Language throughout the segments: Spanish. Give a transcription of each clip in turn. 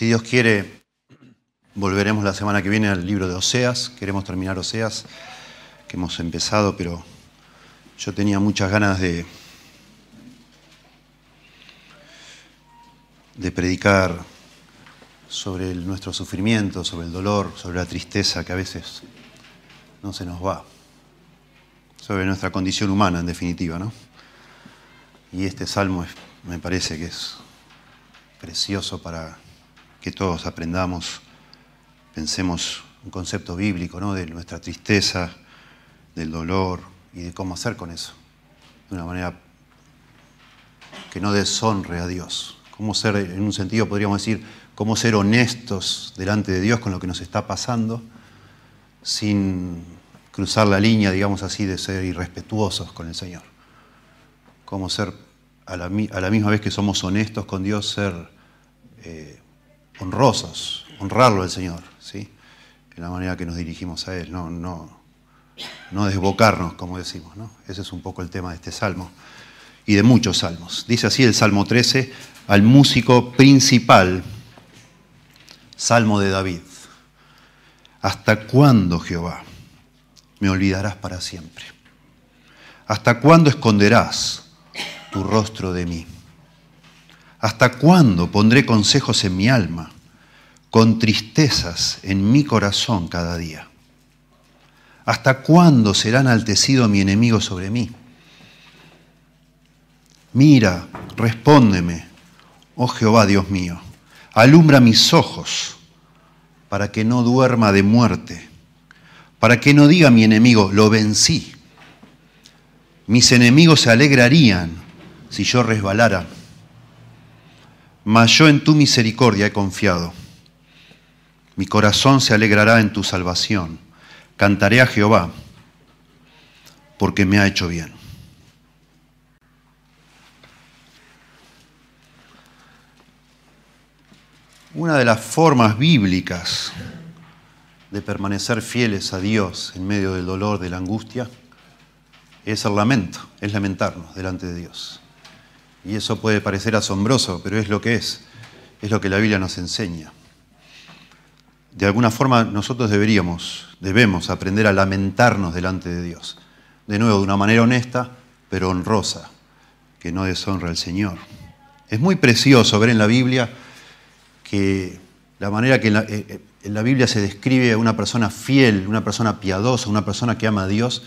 Si Dios quiere, volveremos la semana que viene al libro de Oseas. Queremos terminar Oseas, que hemos empezado, pero yo tenía muchas ganas de, de predicar sobre nuestro sufrimiento, sobre el dolor, sobre la tristeza que a veces no se nos va, sobre nuestra condición humana en definitiva, ¿no? Y este salmo es- me parece que es precioso para que todos aprendamos, pensemos un concepto bíblico, ¿no? De nuestra tristeza, del dolor y de cómo hacer con eso, de una manera que no deshonre a Dios. Cómo ser, en un sentido podríamos decir, cómo ser honestos delante de Dios con lo que nos está pasando, sin cruzar la línea, digamos así, de ser irrespetuosos con el Señor. Cómo ser, a la, misma vez que somos honestos con Dios, ser eh, honrosos, honrarlo al Señor, ¿sí? En la manera que nos dirigimos a Él, no, no, no desbocarnos, como decimos, ¿no? Ese es un poco el tema de este salmo y de muchos salmos. Dice así el Salmo 13 al músico principal, Salmo de David. ¿Hasta cuándo, Jehová, me olvidarás para siempre? ¿Hasta cuándo esconderás tu rostro de mí? ¿Hasta cuándo pondré consejos en mi alma, con tristezas en mi corazón cada día? ¿Hasta cuándo será enaltecido mi enemigo sobre mí? Mira, respóndeme, oh Jehová Dios mío, alumbra mis ojos para que no duerma de muerte, para que no diga mi enemigo, lo vencí. Mis enemigos se alegrarían si yo resbalara, mas yo en tu misericordia he confiado. Mi corazón se alegrará en tu salvación. Cantaré a Jehová porque me ha hecho bien. Una de las formas bíblicas de permanecer fieles a Dios en medio del dolor, de la angustia, es el lamento, es lamentarnos delante de Dios. Y eso puede parecer asombroso, pero es lo que es, es lo que la Biblia nos enseña. De alguna forma nosotros deberíamos, debemos aprender a lamentarnos delante de Dios. De nuevo, de una manera honesta, pero honrosa, que no deshonra al Señor. Es muy precioso ver en la Biblia que la manera que en la, eh, en la Biblia se describe a una persona fiel, una persona piadosa, una persona que ama a Dios,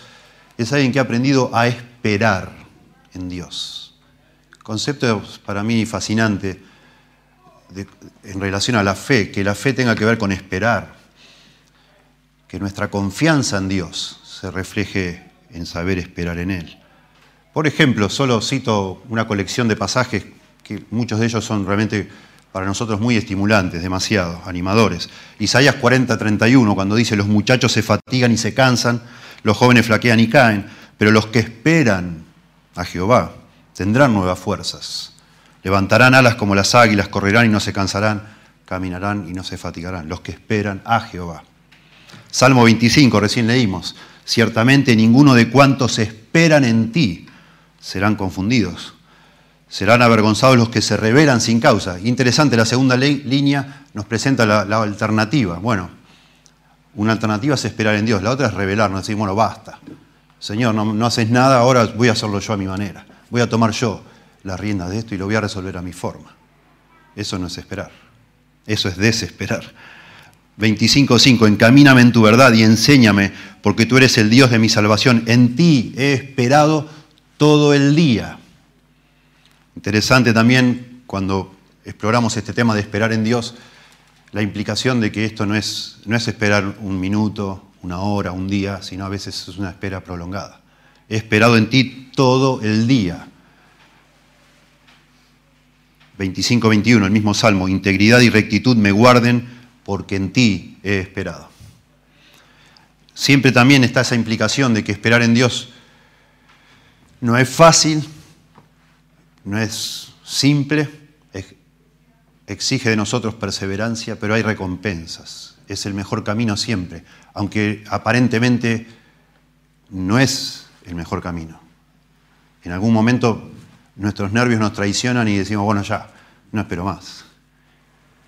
es alguien que ha aprendido a esperar en Dios. Concepto para mí fascinante en relación a la fe, que la fe tenga que ver con esperar, que nuestra confianza en Dios se refleje en saber esperar en Él. Por ejemplo, solo cito una colección de pasajes que muchos de ellos son realmente para nosotros muy estimulantes, demasiado, animadores. Isaías 40, 31, cuando dice, los muchachos se fatigan y se cansan, los jóvenes flaquean y caen, pero los que esperan a Jehová tendrán nuevas fuerzas. Levantarán alas como las águilas, correrán y no se cansarán, caminarán y no se fatigarán. Los que esperan a Jehová. Salmo 25, recién leímos. Ciertamente ninguno de cuantos esperan en ti serán confundidos. Serán avergonzados los que se rebelan sin causa. Interesante, la segunda línea nos presenta la, la alternativa. Bueno, una alternativa es esperar en Dios, la otra es rebelarnos, decir, bueno, basta. Señor, no, no haces nada, ahora voy a hacerlo yo a mi manera. Voy a tomar yo las riendas de esto y lo voy a resolver a mi forma. Eso no es esperar, eso es desesperar. 25.5, encamíname en tu verdad y enséñame, porque tú eres el Dios de mi salvación. En ti he esperado todo el día. Interesante también cuando exploramos este tema de esperar en Dios, la implicación de que esto no es, no es esperar un minuto, una hora, un día, sino a veces es una espera prolongada. He esperado en ti todo el día. 25-21, el mismo salmo, integridad y rectitud me guarden porque en ti he esperado. Siempre también está esa implicación de que esperar en Dios no es fácil, no es simple, ex- exige de nosotros perseverancia, pero hay recompensas. Es el mejor camino siempre, aunque aparentemente no es el mejor camino. En algún momento nuestros nervios nos traicionan y decimos, bueno, ya, no espero más.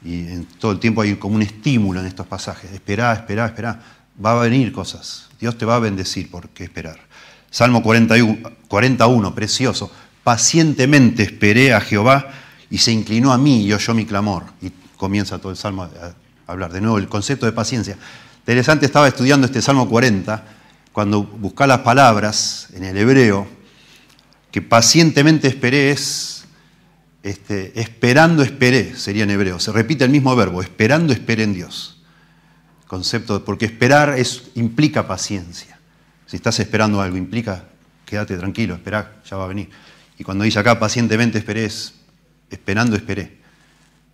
Y en todo el tiempo hay como un estímulo en estos pasajes. Esperá, esperá, esperá. Va a venir cosas. Dios te va a bendecir por qué esperar. Salmo 41, 41, precioso. Pacientemente esperé a Jehová y se inclinó a mí y oyó mi clamor. Y comienza todo el salmo a hablar. De nuevo, el concepto de paciencia. Interesante, estaba estudiando este Salmo 40, cuando buscaba las palabras en el hebreo, que pacientemente esperé es, este, esperando esperé, sería en hebreo. Se repite el mismo verbo, esperando esperé en Dios. Concepto, porque esperar es, implica paciencia. Si estás esperando algo, implica quédate tranquilo, esperá, ya va a venir. Y cuando dice acá pacientemente esperé, es esperando esperé,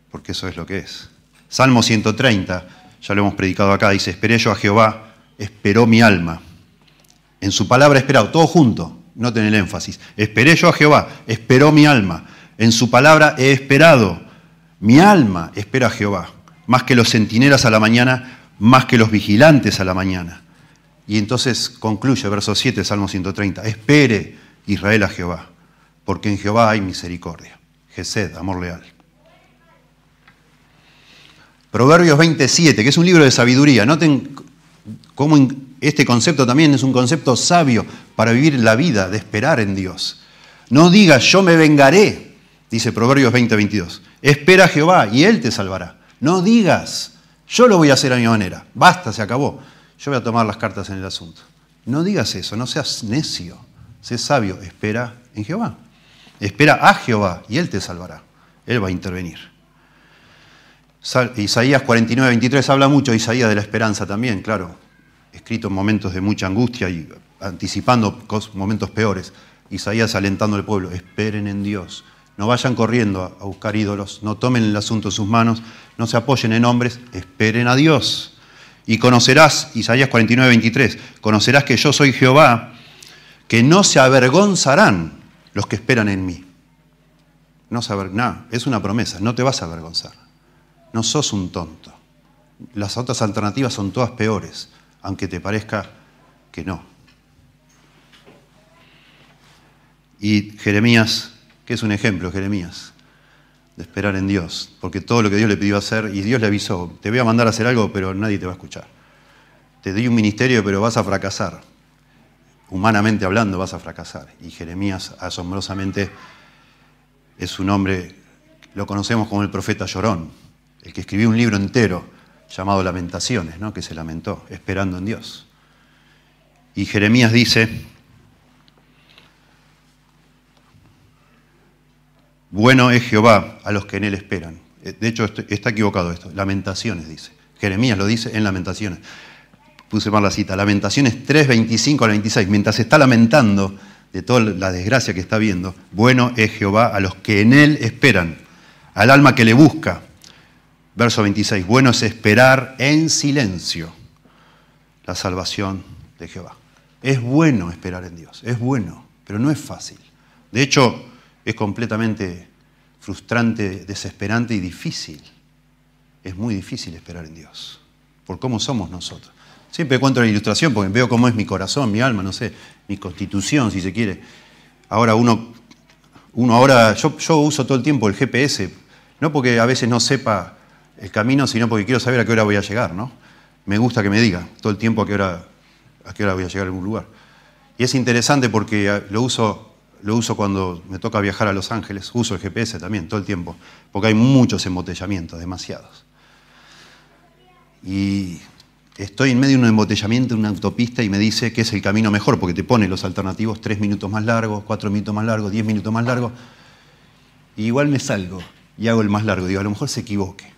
porque eso es lo que es. Salmo 130, ya lo hemos predicado acá, dice, esperé yo a Jehová, esperó mi alma. En su palabra esperado, todo junto, no el énfasis. Esperé yo a Jehová, esperó mi alma. En su palabra he esperado. Mi alma espera a Jehová, más que los centinelas a la mañana, más que los vigilantes a la mañana. Y entonces concluye verso 7, Salmo 130, espere Israel a Jehová, porque en Jehová hay misericordia. Gesed, amor leal. Proverbios 27, que es un libro de sabiduría. Noten cómo este concepto también es un concepto sabio para vivir la vida, de esperar en Dios. No digas, yo me vengaré, dice Proverbios 20, 22. Espera a Jehová y Él te salvará. No digas, yo lo voy a hacer a mi manera. Basta, se acabó. Yo voy a tomar las cartas en el asunto. No digas eso, no seas necio. Sé sabio, espera en Jehová. Espera a Jehová y Él te salvará. Él va a intervenir. Isaías 49, 23 habla mucho Isaías de la esperanza también, claro, escrito en momentos de mucha angustia y anticipando momentos peores. Isaías alentando al pueblo, esperen en Dios, no vayan corriendo a buscar ídolos, no tomen el asunto en sus manos, no se apoyen en hombres, esperen a Dios. Y conocerás, Isaías 49, 23, conocerás que yo soy Jehová, que no se avergonzarán los que esperan en mí. No se es una promesa, no te vas a avergonzar no sos un tonto. Las otras alternativas son todas peores, aunque te parezca que no. Y Jeremías, que es un ejemplo, Jeremías, de esperar en Dios, porque todo lo que Dios le pidió hacer, y Dios le avisó, te voy a mandar a hacer algo, pero nadie te va a escuchar. Te di un ministerio, pero vas a fracasar. Humanamente hablando, vas a fracasar. Y Jeremías, asombrosamente, es un hombre, lo conocemos como el profeta llorón, el que escribió un libro entero llamado Lamentaciones, ¿no? que se lamentó, esperando en Dios. Y Jeremías dice, bueno es Jehová a los que en él esperan. Eh, de hecho, está equivocado esto, Lamentaciones dice. Jeremías lo dice en Lamentaciones. Puse mal la cita, Lamentaciones 3, 25 al 26. Mientras está lamentando de toda la desgracia que está viendo, bueno es Jehová a los que en él esperan, al alma que le busca. Verso 26, bueno es esperar en silencio la salvación de Jehová. Es bueno esperar en Dios, es bueno, pero no es fácil. De hecho, es completamente frustrante, desesperante y difícil. Es muy difícil esperar en Dios, por cómo somos nosotros. Siempre cuento la ilustración porque veo cómo es mi corazón, mi alma, no sé, mi constitución, si se quiere. Ahora uno, uno ahora, yo, uso todo el tiempo el GPS, no porque a veces no sepa el camino, sino porque quiero saber a qué hora voy a llegar, ¿no? Me gusta que me diga todo el tiempo a qué hora, a qué hora voy a llegar a algún lugar. Y es interesante porque ah, lo uso, lo uso cuando me toca viajar a Los Ángeles, uso el GPS también, todo el tiempo, porque hay muchos embotellamientos, demasiados. Y estoy en medio de un embotellamiento en una autopista y me dice que es el camino mejor, porque te pone los alternativos tres minutos más largos, cuatro minutos más largos, diez minutos más largos. Igual me salgo y hago el más largo. Digo, a lo mejor se equivoque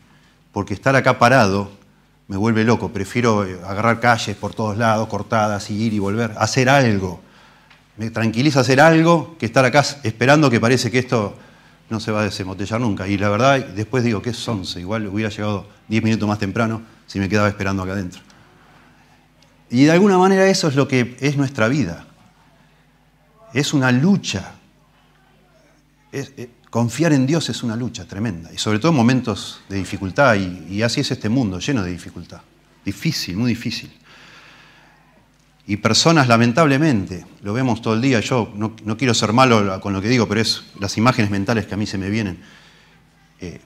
porque estar acá parado me vuelve loco. Prefiero eh, agarrar calles por todos lados, cortadas, y ir y volver, hacer algo. Me tranquiliza hacer algo que estar acá esperando que parece que esto no se va a desembotellar nunca. Y la verdad, después digo que es 11, igual hubiera llegado 10 minutos más temprano si me quedaba esperando acá adentro. Y de alguna manera eso es lo que es nuestra vida. Es una lucha. Eh, Confiar en Dios es una lucha tremenda, y sobre todo en momentos de dificultad, y, así es este mundo, lleno de dificultad. Difícil, muy difícil. Y personas, lamentablemente, lo vemos todo el día, yo no, quiero ser malo con lo que digo, pero es las imágenes mentales que a mí se me vienen. Eh,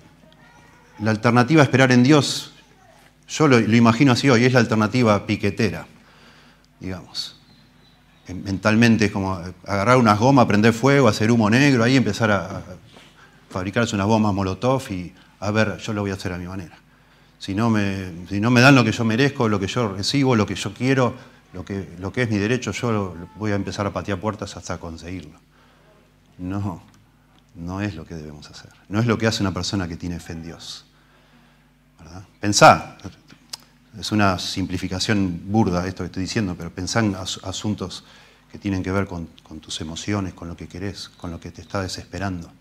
la alternativa a esperar en Dios, yo lo, imagino así hoy, es la alternativa piquetera, digamos. Mentalmente es como agarrar unas gomas, prender fuego, hacer humo negro, ahí empezar a, fabricarse unas bombas Molotov y a ver, yo lo voy a hacer a mi manera. Si no, me, si no me dan lo que yo merezco, lo que yo recibo, lo que yo quiero, lo que, es mi derecho, yo voy a empezar a patear puertas hasta conseguirlo. No, no es lo que debemos hacer. No es lo que hace una persona que tiene fe en Dios. ¿verdad? Pensá, es una simplificación burda esto que estoy diciendo, pero pensá en asuntos que tienen que ver con, tus emociones, con lo que querés, con lo que te está desesperando.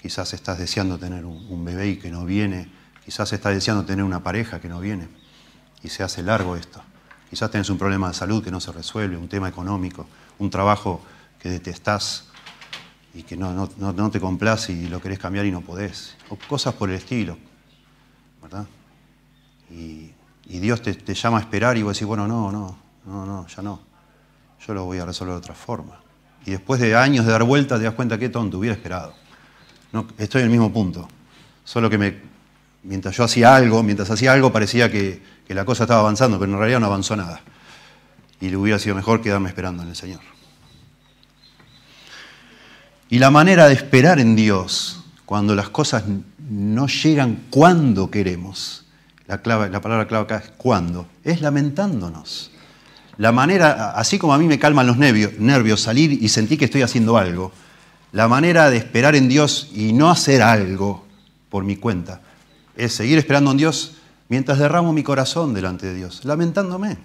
Quizás estás deseando tener un, bebé y que no viene, quizás estás deseando tener una pareja que no viene y se hace largo esto. Quizás tenés un problema de salud que no se resuelve, un tema económico, un trabajo que detestás y que no, no te complace y lo querés cambiar y no podés. O cosas por el estilo, ¿verdad? Y Dios te, llama a esperar y vos decís, bueno, no, no, no, no, ya no. Yo lo voy a resolver de otra forma. Y después de años de dar vueltas te das cuenta que tonto, hubiera esperado. No, estoy en el mismo punto. Solo que mientras yo hacía algo, mientras hacía algo parecía que, que la cosa estaba avanzando, pero en realidad no avanzó nada. Y le hubiera sido mejor quedarme esperando en el Señor. Y la manera de esperar en Dios, cuando las cosas no llegan cuando queremos, la, palabra clave acá es cuándo, es lamentándonos. La manera, así como a mí me calman los nervios, nervios salir y sentir que estoy haciendo algo, la manera de esperar en Dios y no hacer algo por mi cuenta es seguir esperando en Dios mientras derramo mi corazón delante de Dios, lamentándome.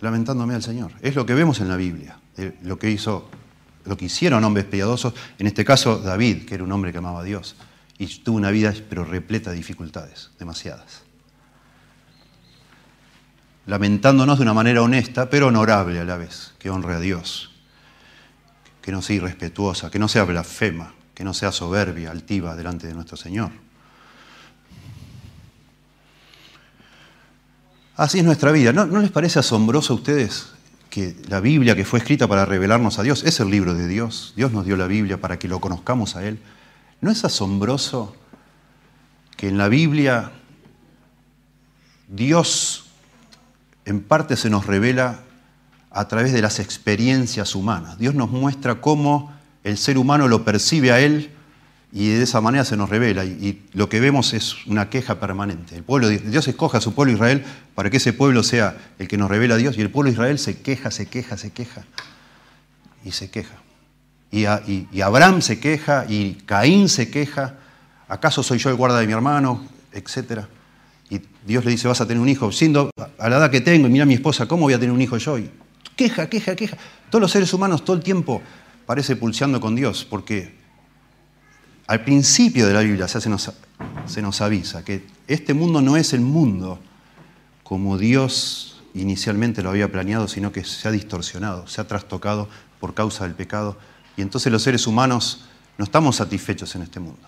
Lamentándome al Señor. Es lo que vemos en la Biblia, lo que hizo, lo que hicieron hombres piadosos, en este caso David, que era un hombre que amaba a Dios y tuvo una vida pero repleta de dificultades, demasiadas. Lamentándonos de una manera honesta, pero honorable a la vez, que honre a Dios, que no sea irrespetuosa, que no sea blasfema, que no sea soberbia, altiva delante de nuestro Señor. Así es nuestra vida. ¿No, ¿No, les parece asombroso a ustedes que la Biblia que fue escrita para revelarnos a Dios es el libro de Dios? Dios nos dio la Biblia para que lo conozcamos a Él. ¿No es asombroso que en la Biblia Dios en parte se nos revela a través de las experiencias humanas? Dios nos muestra cómo el ser humano lo percibe a Él y de esa manera se nos revela. Y, lo que vemos es una queja permanente. El pueblo, Dios escoge a su pueblo Israel para que ese pueblo sea el que nos revela a Dios y el pueblo Israel se queja, se queja, se queja y se queja. Y, Abraham se queja y Caín se queja, ¿acaso soy yo el guarda de mi hermano? Etcétera. Y Dios le dice, vas a tener un hijo, siendo a la edad que tengo, y mira a mi esposa, ¿cómo voy a tener un hijo yo? Y queja, queja, queja. Todos los seres humanos todo el tiempo parece pulseando con Dios, porque al principio de la Biblia se nos, se nos avisa que este mundo no es el mundo como Dios inicialmente lo había planeado, sino que se ha distorsionado, se ha trastocado por causa del pecado y entonces los seres humanos no estamos satisfechos en este mundo.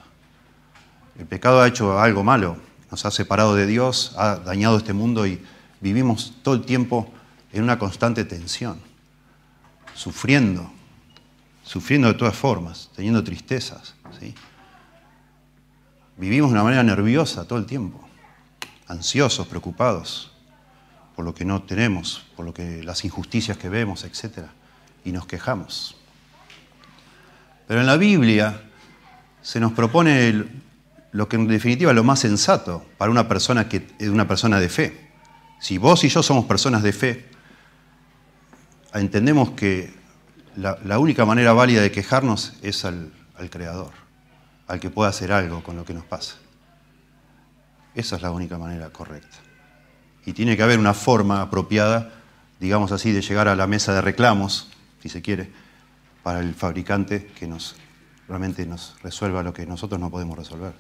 El pecado ha hecho algo malo, nos ha separado de Dios, ha dañado este mundo y vivimos todo el tiempo en una constante tensión, sufriendo, sufriendo de todas formas, teniendo tristezas. Vivimos de una manera nerviosa todo el tiempo, ansiosos, preocupados por lo que no tenemos, por lo que las injusticias que vemos, etc. Y nos quejamos. Pero en la Biblia se nos propone lo que en definitiva es lo más sensato para una persona que una persona de fe. Si vos y yo somos personas de fe, entendemos que la, única manera válida de quejarnos es al Creador, al que pueda hacer algo con lo que nos pasa. Esa es la única manera correcta. Y tiene que haber una forma apropiada, digamos así, de llegar a la mesa de reclamos, si se quiere, para el fabricante que nos, realmente nos resuelva lo que nosotros no podemos resolver.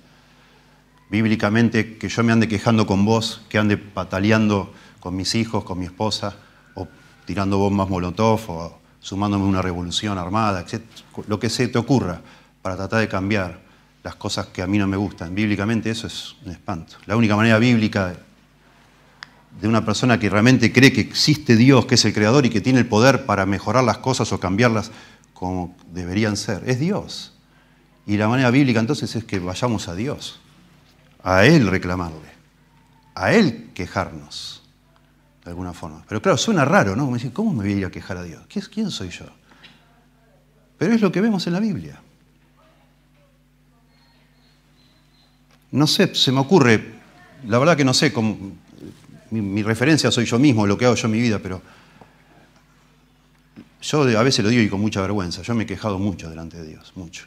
Bíblicamente, que yo me ande quejando con vos, que ande pataleando con mis hijos, con mi esposa, o tirando bombas molotov, o sumándome a una revolución armada, etc. Lo que se te ocurra para tratar de cambiar las cosas que a mí no me gustan. Bíblicamente eso es un espanto. La única manera bíblica de una persona que realmente cree que existe Dios, que es el creador y que tiene el poder para mejorar las cosas o cambiarlas como deberían ser. Es Dios. Y la manera bíblica entonces es que vayamos a Dios. a Él reclamarle, a Él quejarnos, de alguna forma. Pero claro, suena raro, ¿no? Como decir, ¿cómo me voy a ir a quejar a Dios? ¿Quién soy yo? Pero es lo que vemos en la Biblia. No sé, se me ocurre, la verdad que no sé, cómo, mi, referencia soy yo mismo, lo que hago yo en mi vida, pero yo a veces lo digo y con mucha vergüenza, yo me he quejado mucho delante de Dios, mucho.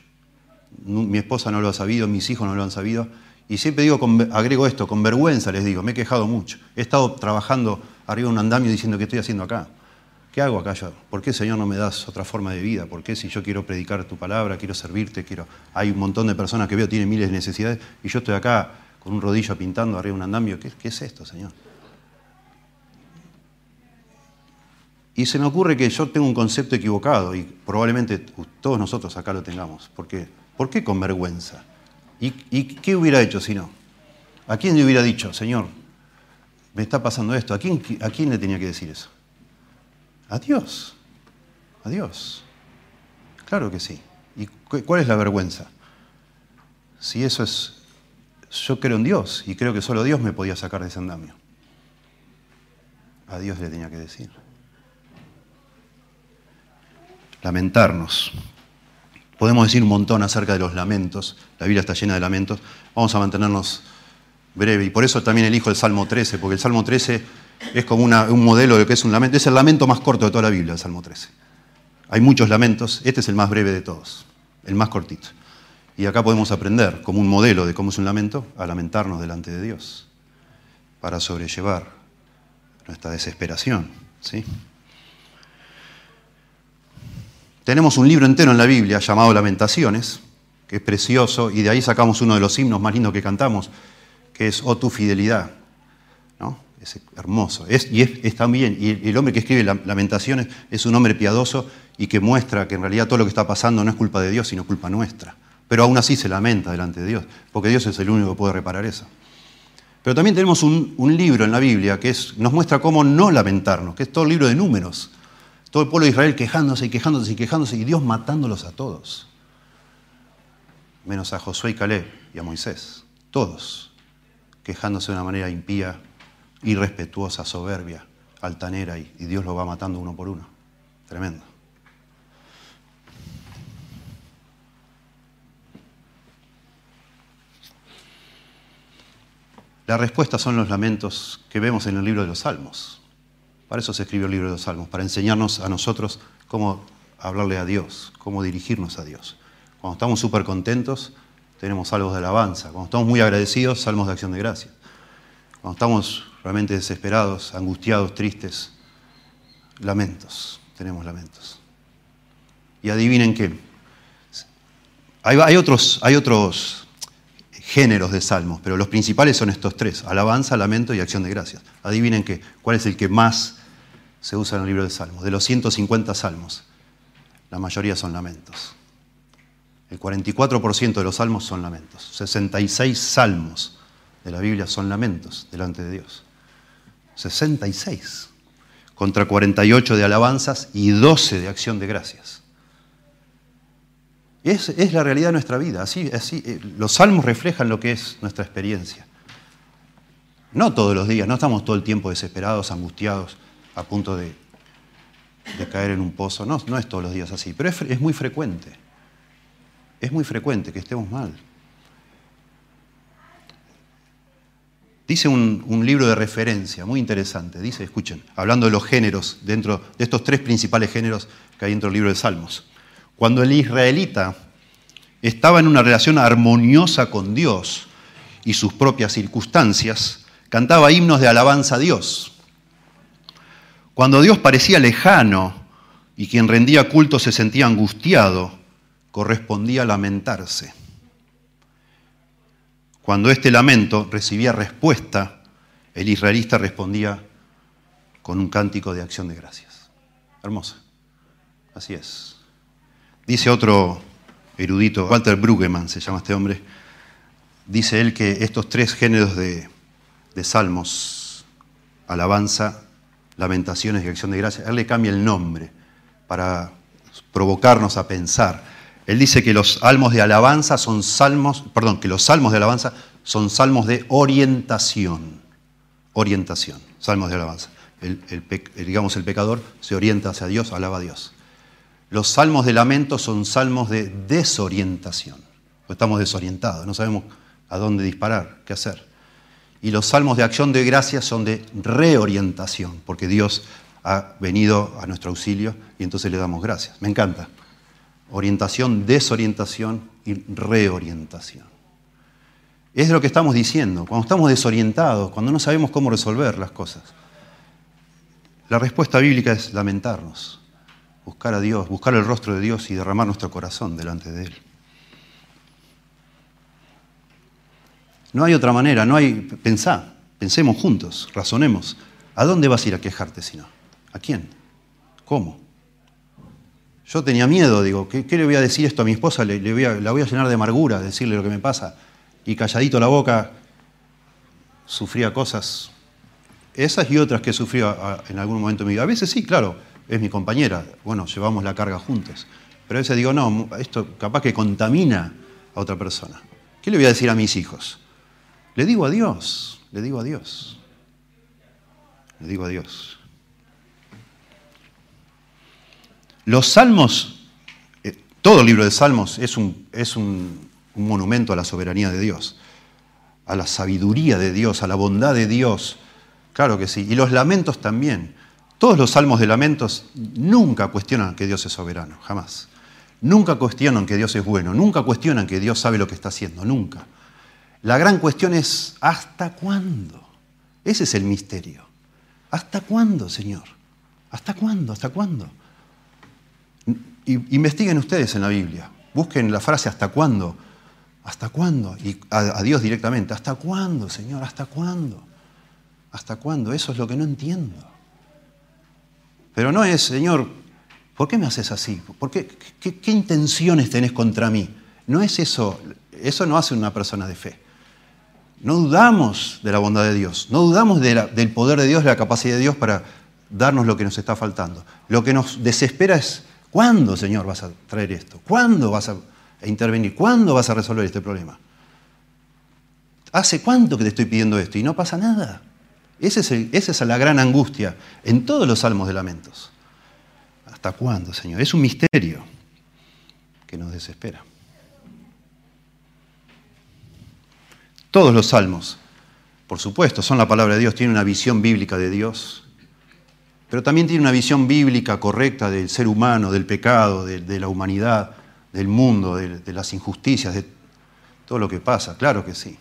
Mi esposa no lo ha sabido, mis hijos no lo han sabido, y siempre digo, agrego esto, con vergüenza les digo, me he quejado mucho. He estado trabajando arriba de un andamio diciendo, ¿qué estoy haciendo acá? ¿Qué hago acá yo? ¿Por qué, Señor, no me das otra forma de vida? ¿Por qué si yo quiero predicar tu palabra, quiero servirte, quiero... Hay un montón de personas que veo tienen miles de necesidades y yo estoy acá con un rodillo pintando arriba de un andamio. ¿Qué, es esto, Señor? Y se me ocurre que yo tengo un concepto equivocado y probablemente todos nosotros acá lo tengamos. ¿Por qué? ¿Por qué con vergüenza? ¿Y, qué hubiera hecho si no? ¿A quién le hubiera dicho, Señor, me está pasando esto? ¿A quién, ¿A quién le tenía que decir eso? A Dios. A Dios. Claro que sí. ¿Y cuál es la vergüenza? Si eso es... Yo creo en Dios y creo que solo Dios me podía sacar de ese andamio. A Dios le tenía que decir. Lamentarnos. Podemos decir un montón acerca de los lamentos. La Biblia está llena de lamentos. Vamos a mantenernos breve. Y por eso también elijo el Salmo 13, porque el Salmo 13 es como un modelo de lo que es un lamento. Es el lamento más corto de toda la Biblia, el Salmo 13. Hay muchos lamentos. Este es el más breve de todos, el más cortito. Y acá podemos aprender, como un modelo de cómo es un lamento, a lamentarnos delante de Dios para sobrellevar nuestra desesperación. ¿sí? Tenemos un libro entero en la Biblia llamado Lamentaciones, que es precioso, y de ahí sacamos uno de los himnos más lindos que cantamos, que es Oh tu fidelidad. Es hermoso. y es, también, y el hombre que escribe Lamentaciones es un hombre piadoso y que muestra que en realidad todo lo que está pasando no es culpa de Dios, sino culpa nuestra. Pero aún así se lamenta delante de Dios, porque Dios es el único que puede reparar eso. Pero también tenemos un, libro en la Biblia que nos muestra cómo no lamentarnos, que es todo el libro de números. Todo el pueblo de Israel quejándose y quejándose y quejándose y Dios matándolos a todos. Menos a Josué y Caleb y a Moisés. Todos quejándose de una manera impía, irrespetuosa, soberbia, altanera y, Dios los va matando uno por uno. Tremendo. La respuesta son los lamentos que vemos en el libro de los Salmos. Para eso se escribió el libro de los Salmos, para enseñarnos a nosotros cómo hablarle a Dios, cómo dirigirnos a Dios. Cuando estamos súper contentos, tenemos salmos de alabanza. Cuando estamos muy agradecidos, salmos de acción de gracia. Cuando estamos realmente desesperados, angustiados, tristes, lamentos, tenemos lamentos. Y adivinen qué. Hay, otros, hay otros géneros de salmos, pero los principales son estos tres, alabanza, lamento y acción de gracias. Adivinen qué, cuál es el que más se usa en el libro de Salmos. De los 150 salmos, la mayoría son lamentos. El 44% de los salmos son lamentos. 66 salmos de la Biblia son lamentos delante de Dios. 66 contra 48 de alabanzas y 12 de acción de gracias. Es, es la realidad de nuestra vida. Así, así, eh, los salmos reflejan lo que es nuestra experiencia. No todos los días, no estamos todo el tiempo desesperados, angustiados a punto de, caer en un pozo. No, no es todos los días así, pero es, muy frecuente. Es muy frecuente que estemos mal. Dice un, libro de referencia muy interesante. Dice, escuchen, hablando de los géneros, dentro de estos tres principales géneros que hay dentro del libro de Salmos. Cuando el israelita estaba en una relación armoniosa con Dios y sus propias circunstancias, cantaba himnos de alabanza a Dios. Cuando Dios parecía lejano y quien rendía culto se sentía angustiado, correspondía lamentarse. Cuando este lamento recibía respuesta, el israelista respondía con un cántico de acción de gracias. Hermosa. Así es. Dice otro erudito, Walter Brueggemann se llama este hombre, dice él que estos tres géneros de, de salmos, alabanza, lamentaciones y acción de gracia, él le cambia el nombre para provocarnos a pensar. Él dice que los salmos de alabanza son salmos, perdón, que los salmos de alabanza son salmos de orientación. Orientación, salmos de alabanza. El, digamos, el pecador se orienta hacia Dios, alaba a Dios. Los salmos de lamento son salmos de desorientación. Estamos desorientados, no sabemos a dónde disparar, qué hacer. Y los salmos de acción de gracias son de reorientación, porque Dios ha venido a nuestro auxilio y entonces le damos gracias. Me encanta. Orientación, desorientación y reorientación. Es lo que estamos diciendo. Cuando estamos desorientados, cuando no sabemos cómo resolver las cosas, la respuesta bíblica es lamentarnos, buscar a Dios, buscar el rostro de Dios y derramar nuestro corazón delante de Él. No hay otra manera, no hay. Pensá, pensemos juntos, razonemos. ¿A dónde vas a ir a quejarte si no? ¿A quién? ¿Cómo? Yo tenía miedo, digo, ¿qué, le voy a decir esto a mi esposa? Le, voy a, la voy a llenar de amargura, decirle lo que me pasa. Y calladito la boca, sufría cosas, esas y otras que sufrió en algún momento mi vida. A veces sí, claro, es mi compañera, bueno, llevamos la carga juntos. Pero a veces digo, no, esto capaz que contamina a otra persona. ¿Qué le voy a decir a mis hijos? Le digo a Dios, le digo a Dios, le digo a Dios. Los salmos, eh, todo el libro de salmos es, un, monumento a la soberanía de Dios, a la sabiduría de Dios, a la bondad de Dios. Claro que sí. Y los lamentos también. Todos los salmos de lamentos nunca cuestionan que Dios es soberano, jamás. Nunca cuestionan que Dios es bueno, nunca cuestionan que Dios sabe lo que está haciendo, nunca. La gran cuestión es, ¿hasta cuándo? Ese es el misterio. ¿Hasta cuándo, Señor? ¿Hasta cuándo? ¿Hasta cuándo? Investiguen ustedes en la Biblia. Busquen la frase ¿hasta cuándo? ¿Hasta cuándo? Y a, Dios directamente. ¿Hasta cuándo, Señor? ¿Hasta cuándo? ¿Hasta cuándo? Eso es lo que no entiendo. Pero no es, Señor, ¿por qué me haces así? ¿Por qué, qué, intenciones tenés contra mí? No es eso. Eso no hace una persona de fe. No dudamos de la bondad de Dios, no dudamos del poder de Dios, de la capacidad de Dios para darnos lo que nos está faltando. Lo que nos desespera es, ¿cuándo, Señor, vas a traer esto? ¿Cuándo vas a intervenir? ¿Cuándo vas a resolver este problema? ¿Hace cuánto que te estoy pidiendo esto y no pasa nada? esa es la gran angustia en todos los salmos de lamentos. ¿Hasta cuándo, Señor? Es un misterio que nos desespera. Todos los salmos, por supuesto, son la palabra de Dios, tienen una visión bíblica de Dios, pero también tiene una visión bíblica correcta del ser humano, del pecado, de, la humanidad, del mundo, de, las injusticias, de todo lo que pasa, claro que sí.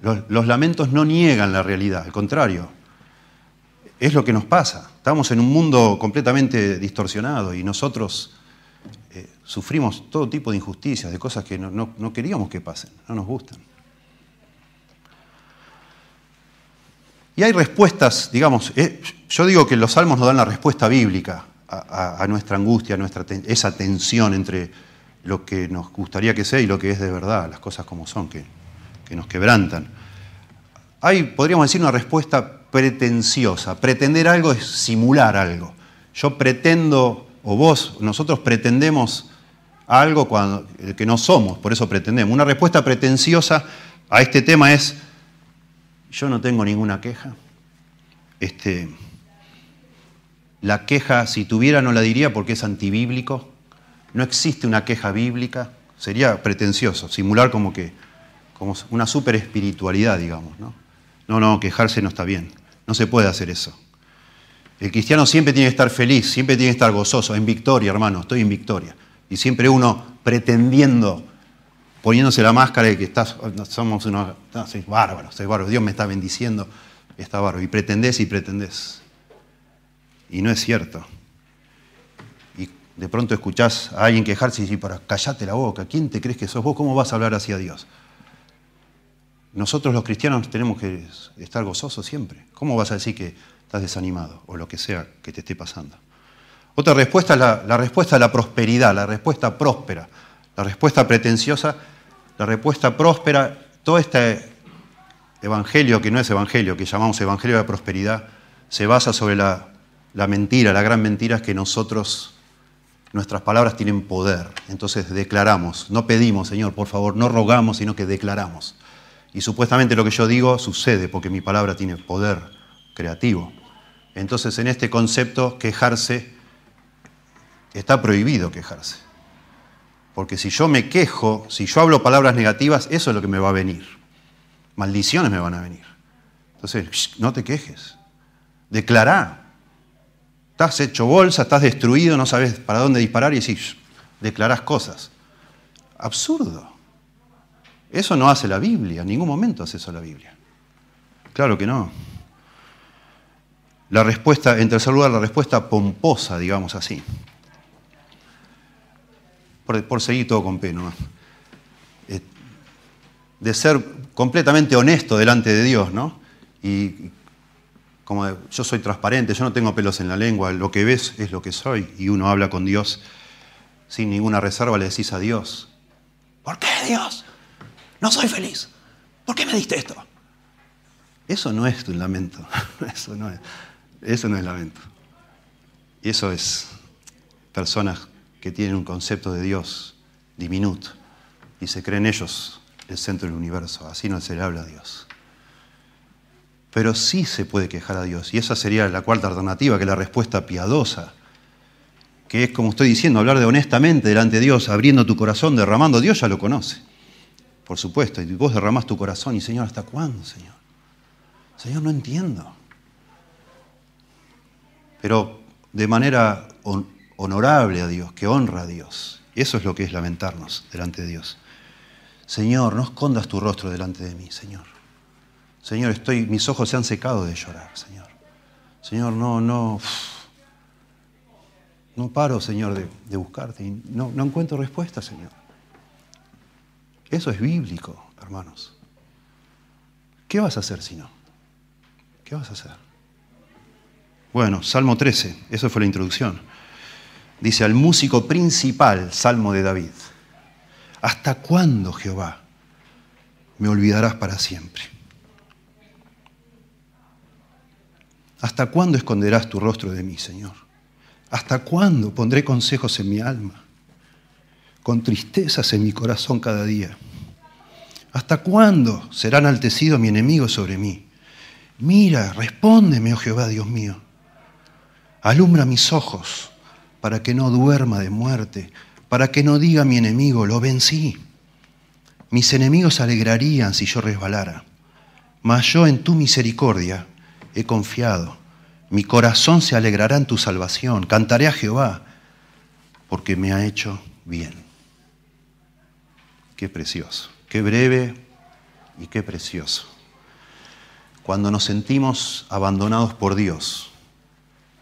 Los, lamentos no niegan la realidad, al contrario, es lo que nos pasa. Estamos en un mundo completamente distorsionado y nosotros eh, sufrimos todo tipo de injusticias, de cosas que no, queríamos que pasen, no nos gustan. Y hay respuestas, digamos, eh, yo digo que los salmos nos dan la respuesta bíblica a, nuestra angustia, a nuestra esa tensión entre lo que nos gustaría que sea y lo que es de verdad, las cosas como son, que, que nos quebrantan. Hay, podríamos decir, una respuesta pretenciosa. Pretender algo es simular algo. Yo pretendo, o vos, nosotros pretendemos algo cuando, que no somos, por eso pretendemos. Una respuesta pretenciosa a este tema es, yo no tengo ninguna queja. Este, la queja, si tuviera, no la diría porque es antibíblico. No existe una queja bíblica. Sería pretencioso, simular como que como una super espiritualidad, digamos. ¿no? no, no, quejarse no está bien. No se puede hacer eso. El cristiano siempre tiene que estar feliz, siempre tiene que estar gozoso, en victoria, hermano, estoy en victoria. Y siempre uno pretendiendo, poniéndose la máscara de que estás, somos unos, no, soy bárbaro, soy bárbaro, Dios me está bendiciendo, está bárbaro. Y pretendés y pretendés. Y no es cierto. Y de pronto escuchás a alguien quejarse y decís, para callate la boca, ¿quién te crees que sos vos? ¿Cómo vas a hablar hacia Dios? Nosotros los cristianos tenemos que estar gozosos siempre. ¿Cómo vas a decir que estás desanimado o lo que sea que te esté pasando? Otra respuesta es la, respuesta a la prosperidad, la respuesta próspera, la respuesta pretenciosa, la respuesta próspera. Todo este evangelio, que no es evangelio, que llamamos evangelio de prosperidad, se basa sobre la, la mentira, la gran mentira es que nosotros nuestras palabras tienen poder. Entonces declaramos, no pedimos, Señor, por favor, no rogamos, sino que declaramos. Y supuestamente lo que yo digo sucede porque mi palabra tiene poder creativo. Entonces en este concepto quejarse está prohibido quejarse. Porque si yo me quejo, si yo hablo palabras negativas, eso es lo que me va a venir. Maldiciones me van a venir. Entonces, no te quejes. Declará. Estás hecho bolsa, estás destruido, no sabes para dónde disparar y decís, declarás cosas. Absurdo. Eso no hace la Biblia, en ningún momento hace eso la Biblia. Claro que no. La respuesta, en tercer lugar, la respuesta pomposa, digamos así. Por, seguir todo con pena. Eh, de ser completamente honesto delante de Dios, ¿no? Y como yo soy transparente, yo no tengo pelos en la lengua, lo que ves es lo que soy, y uno habla con Dios sin ninguna reserva, le decís a Dios, ¿por qué Dios? No soy feliz. ¿Por qué me diste esto? Eso no es un lamento, eso no es, eso no es lamento. Eso es personas que tienen un concepto de Dios diminuto y se creen ellos el centro del universo. Así no se le habla a Dios pero sí se puede quejar a Dios. Y esa sería la cuarta alternativa, que es la respuesta piadosa, que es, como estoy diciendo, hablar de honestamente delante de Dios, abriendo tu corazón, derramando. Dios ya lo conoce, por supuesto, y vos derramás tu corazón y, Señor, ¿hasta cuándo, Señor? Señor, no entiendo. Pero de manera honorable a Dios, que honra a Dios. Eso es lo que es lamentarnos delante de Dios. Señor, no escondas tu rostro delante de mí, Señor. Señor, estoy, mis ojos se han secado de llorar, Señor. Señor, no, no, no paro, Señor, de, buscarte. no, no encuentro respuesta, Señor. Eso es bíblico, hermanos. ¿Qué vas a hacer si no? ¿Qué vas a hacer? Bueno, Salmo 13, eso fue la introducción. Dice al músico principal, Salmo de David, ¿hasta cuándo, Jehová, me olvidarás para siempre? ¿Hasta cuándo esconderás tu rostro de mí, Señor? ¿Hasta cuándo pondré consejos en mi alma? Con tristezas en mi corazón cada día. ¿Hasta cuándo será enaltecido mi enemigo sobre mí? Mira, respóndeme, oh Jehová, Dios mío. Alumbra mis ojos para que no duerma de muerte, para que no diga mi enemigo, lo vencí. Mis enemigos alegrarían si yo resbalara, mas yo en tu misericordia he confiado. Mi corazón se alegrará en tu salvación. Cantaré a Jehová porque me ha hecho bien. Qué precioso, qué breve y qué precioso. Cuando nos sentimos abandonados por Dios.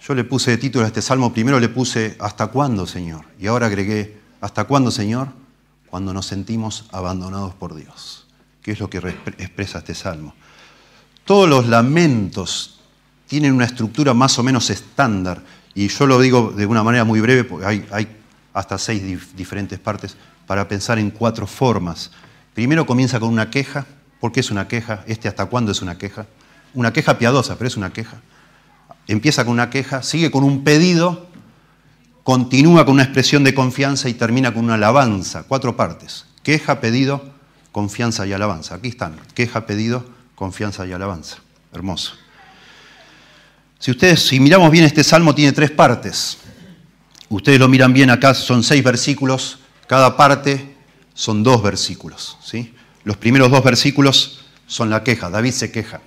Yo le puse de título a este salmo, primero le puse ¿hasta cuándo, Señor? Y ahora agregué ¿hasta cuándo, Señor? Cuando nos sentimos abandonados por Dios. ¿Qué es lo que expresa este salmo? Todos los lamentos tienen una estructura más o menos estándar, y yo lo digo de una manera muy breve, porque hay, hasta seis diferentes partes, para pensar en cuatro formas. Primero comienza con una queja. ¿Por qué es una queja? ¿Este hasta cuándo es una queja? Una queja piadosa, pero es una queja. Empieza con una queja, sigue con un pedido, continúa con una expresión de confianza y termina con una alabanza. Cuatro partes. Queja, pedido, confianza y alabanza. Aquí están. Queja, pedido, confianza y alabanza. Hermoso. Si ustedes, si miramos bien este salmo, tiene tres partes. Ustedes lo miran bien acá, son seis versículos, cada parte son dos versículos. ¿sí? Los primeros dos versículos son la queja, David se queja.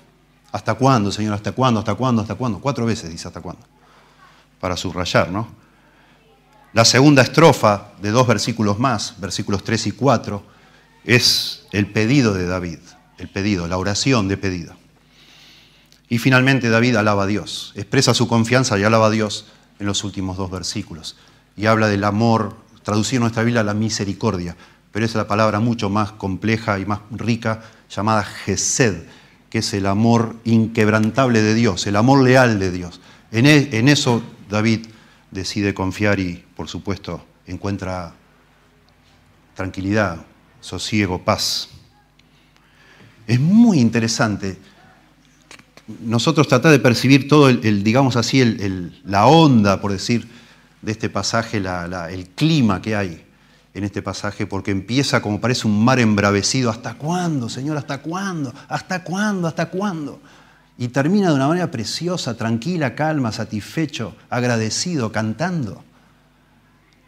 ¿Hasta cuándo, Señor? ¿Hasta cuándo? ¿Hasta cuándo? ¿Hasta cuándo? Cuatro veces dice hasta cuándo, para subrayar, ¿no? La segunda estrofa de dos versículos más, versículos 3 y 4, es el pedido de David el pedido, la oración de pedido. Y finalmente David alaba a Dios, expresa su confianza y alaba a Dios en los últimos dos versículos. Y habla del amor, traducir en nuestra Biblia la misericordia, pero es la palabra mucho más compleja y más rica llamada Gesed, que es el amor inquebrantable de Dios, el amor leal de Dios. En, e, en eso David decide confiar y, por supuesto, encuentra tranquilidad, sosiego, paz. Es muy interesante nosotros tratar de percibir todo el, digamos así, la onda, por decir, de este pasaje el clima que hay en este pasaje, porque empieza como parece un mar embravecido. ¿Hasta cuándo, Señor? ¿Hasta cuándo? ¿Hasta cuándo? ¿Hasta cuándo? Y termina de una manera preciosa, tranquila, calma, satisfecho, agradecido, cantando.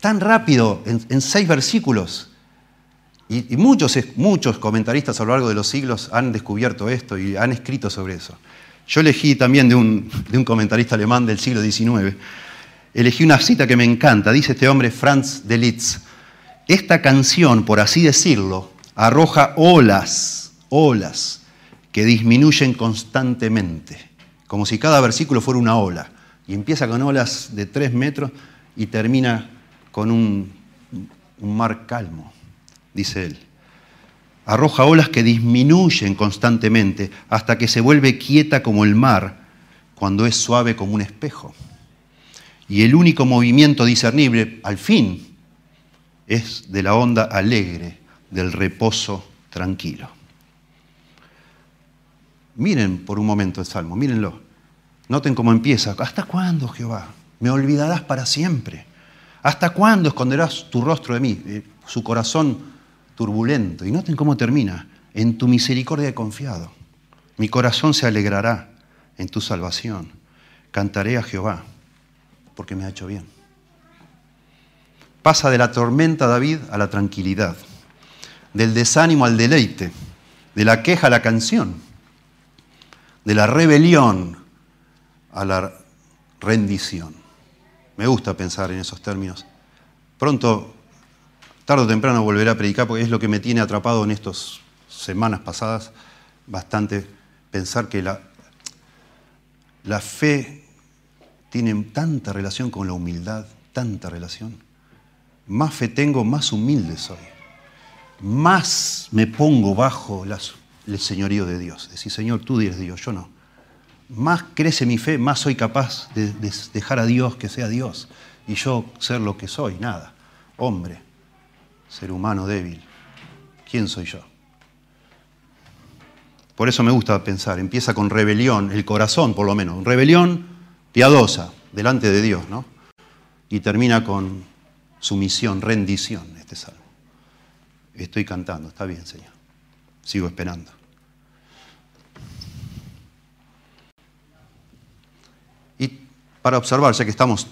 Tan rápido, en, seis versículos. Y, muchos, muchos comentaristas a lo largo de los siglos han descubierto esto y han escrito sobre eso. Yo elegí también de un, de un comentarista alemán del siglo XIX, elegí una cita que me encanta, dice este hombre Franz de Litz, esta canción, por así decirlo, arroja olas, olas, que disminuyen constantemente, como si cada versículo fuera una ola. Y empieza con olas de tres metros y termina con un, mar calmo, dice él. Arroja olas que disminuyen constantemente hasta que se vuelve quieta como el mar cuando es suave como un espejo. Y el único movimiento discernible, al fin, es de la onda alegre, del reposo tranquilo. Miren por un momento el Salmo, mírenlo. Noten cómo empieza. ¿Hasta cuándo, Jehová? Me olvidarás para siempre. ¿Hasta cuándo esconderás tu rostro de mí? Su corazón turbulento. Y noten cómo termina. En tu misericordia he confiado. Mi corazón se alegrará en tu salvación. Cantaré a Jehová porque me ha hecho bien. Pasa de la tormenta David a la tranquilidad, del desánimo al deleite, de la queja a la canción, de la rebelión a la rendición. Me gusta pensar en esos términos. Pronto, tarde o temprano volveré a predicar porque es lo que me tiene atrapado en estas semanas pasadas bastante pensar que la, la fe tiene tanta relación con la humildad, tanta relación más fe tengo, más humilde soy. Más me pongo bajo el señorío de Dios. Decir, Señor, tú eres Dios, yo no. Más crece mi fe, más soy capaz de, de dejar a Dios que sea Dios y yo ser lo que soy, nada. Hombre, ser humano débil. ¿Quién soy yo? Por eso me gusta pensar, empieza con rebelión, el corazón por lo menos, rebelión piadosa delante de Dios, ¿no? Y termina con sumisión, rendición, este salmo. Estoy cantando, está bien, Señor. Sigo esperando. Y para observar, ya que estamos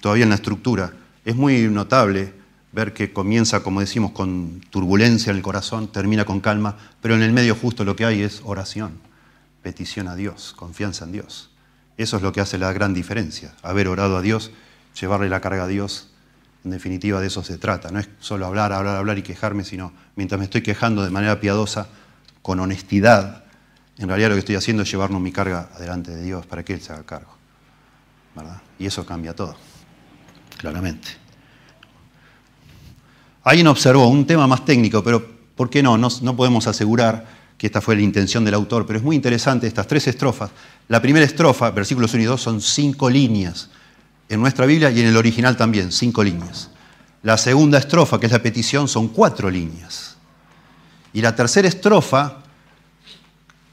todavía en la estructura, es muy notable ver que comienza, como decimos, con turbulencia en el corazón, termina con calma, pero en el medio justo lo que hay es oración, petición a Dios, confianza en Dios. Eso es lo que hace la gran diferencia, haber orado a Dios, llevarle la carga a Dios en definitiva, de eso se trata. No es solo hablar, hablar, hablar y quejarme, sino mientras me estoy quejando de manera piadosa, con honestidad, en realidad lo que estoy haciendo es llevarnos mi carga adelante de Dios para que Él se haga cargo. ¿verdad? Y eso cambia todo, claramente. Alguien observó un tema más técnico, pero ¿por qué no? no? No podemos asegurar que esta fue la intención del autor, pero es muy interesante estas tres estrofas. La primera estrofa, versículos 1 y 2, son cinco líneas en nuestra Biblia y en el original también, cinco líneas. La segunda estrofa, que es la petición, son cuatro líneas. Y la tercera estrofa,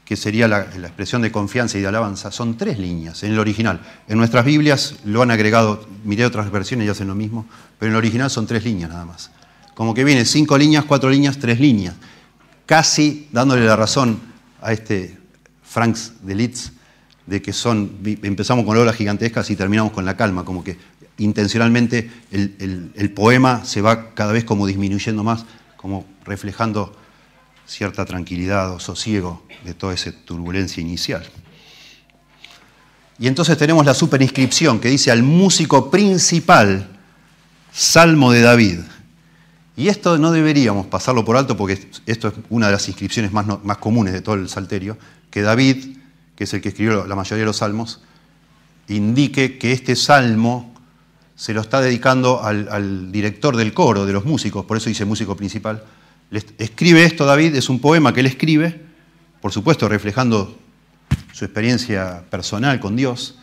que sería la, expresión de confianza y de alabanza, son tres líneas en el original. En nuestras Biblias lo han agregado, miré otras versiones y hacen lo mismo, pero en el original son tres líneas nada más. Como que viene cinco líneas, cuatro líneas, tres líneas. Casi dándole la razón a este Franks de Litz, de que son, empezamos con olas gigantescas y terminamos con la calma, como que intencionalmente el, poema se va cada vez como disminuyendo más, como reflejando cierta tranquilidad o sosiego de toda esa turbulencia inicial. Y entonces tenemos la superinscripción que dice al músico principal, Salmo de David. Y esto no deberíamos pasarlo por alto porque esto es una de las inscripciones más, más comunes de todo el Salterio, que David que es el que escribió la mayoría de los salmos, indique que este salmo se lo está dedicando al, director del coro, de los músicos, por eso dice músico principal. escribe esto David, es un poema que él escribe, por supuesto reflejando su experiencia personal con Dios,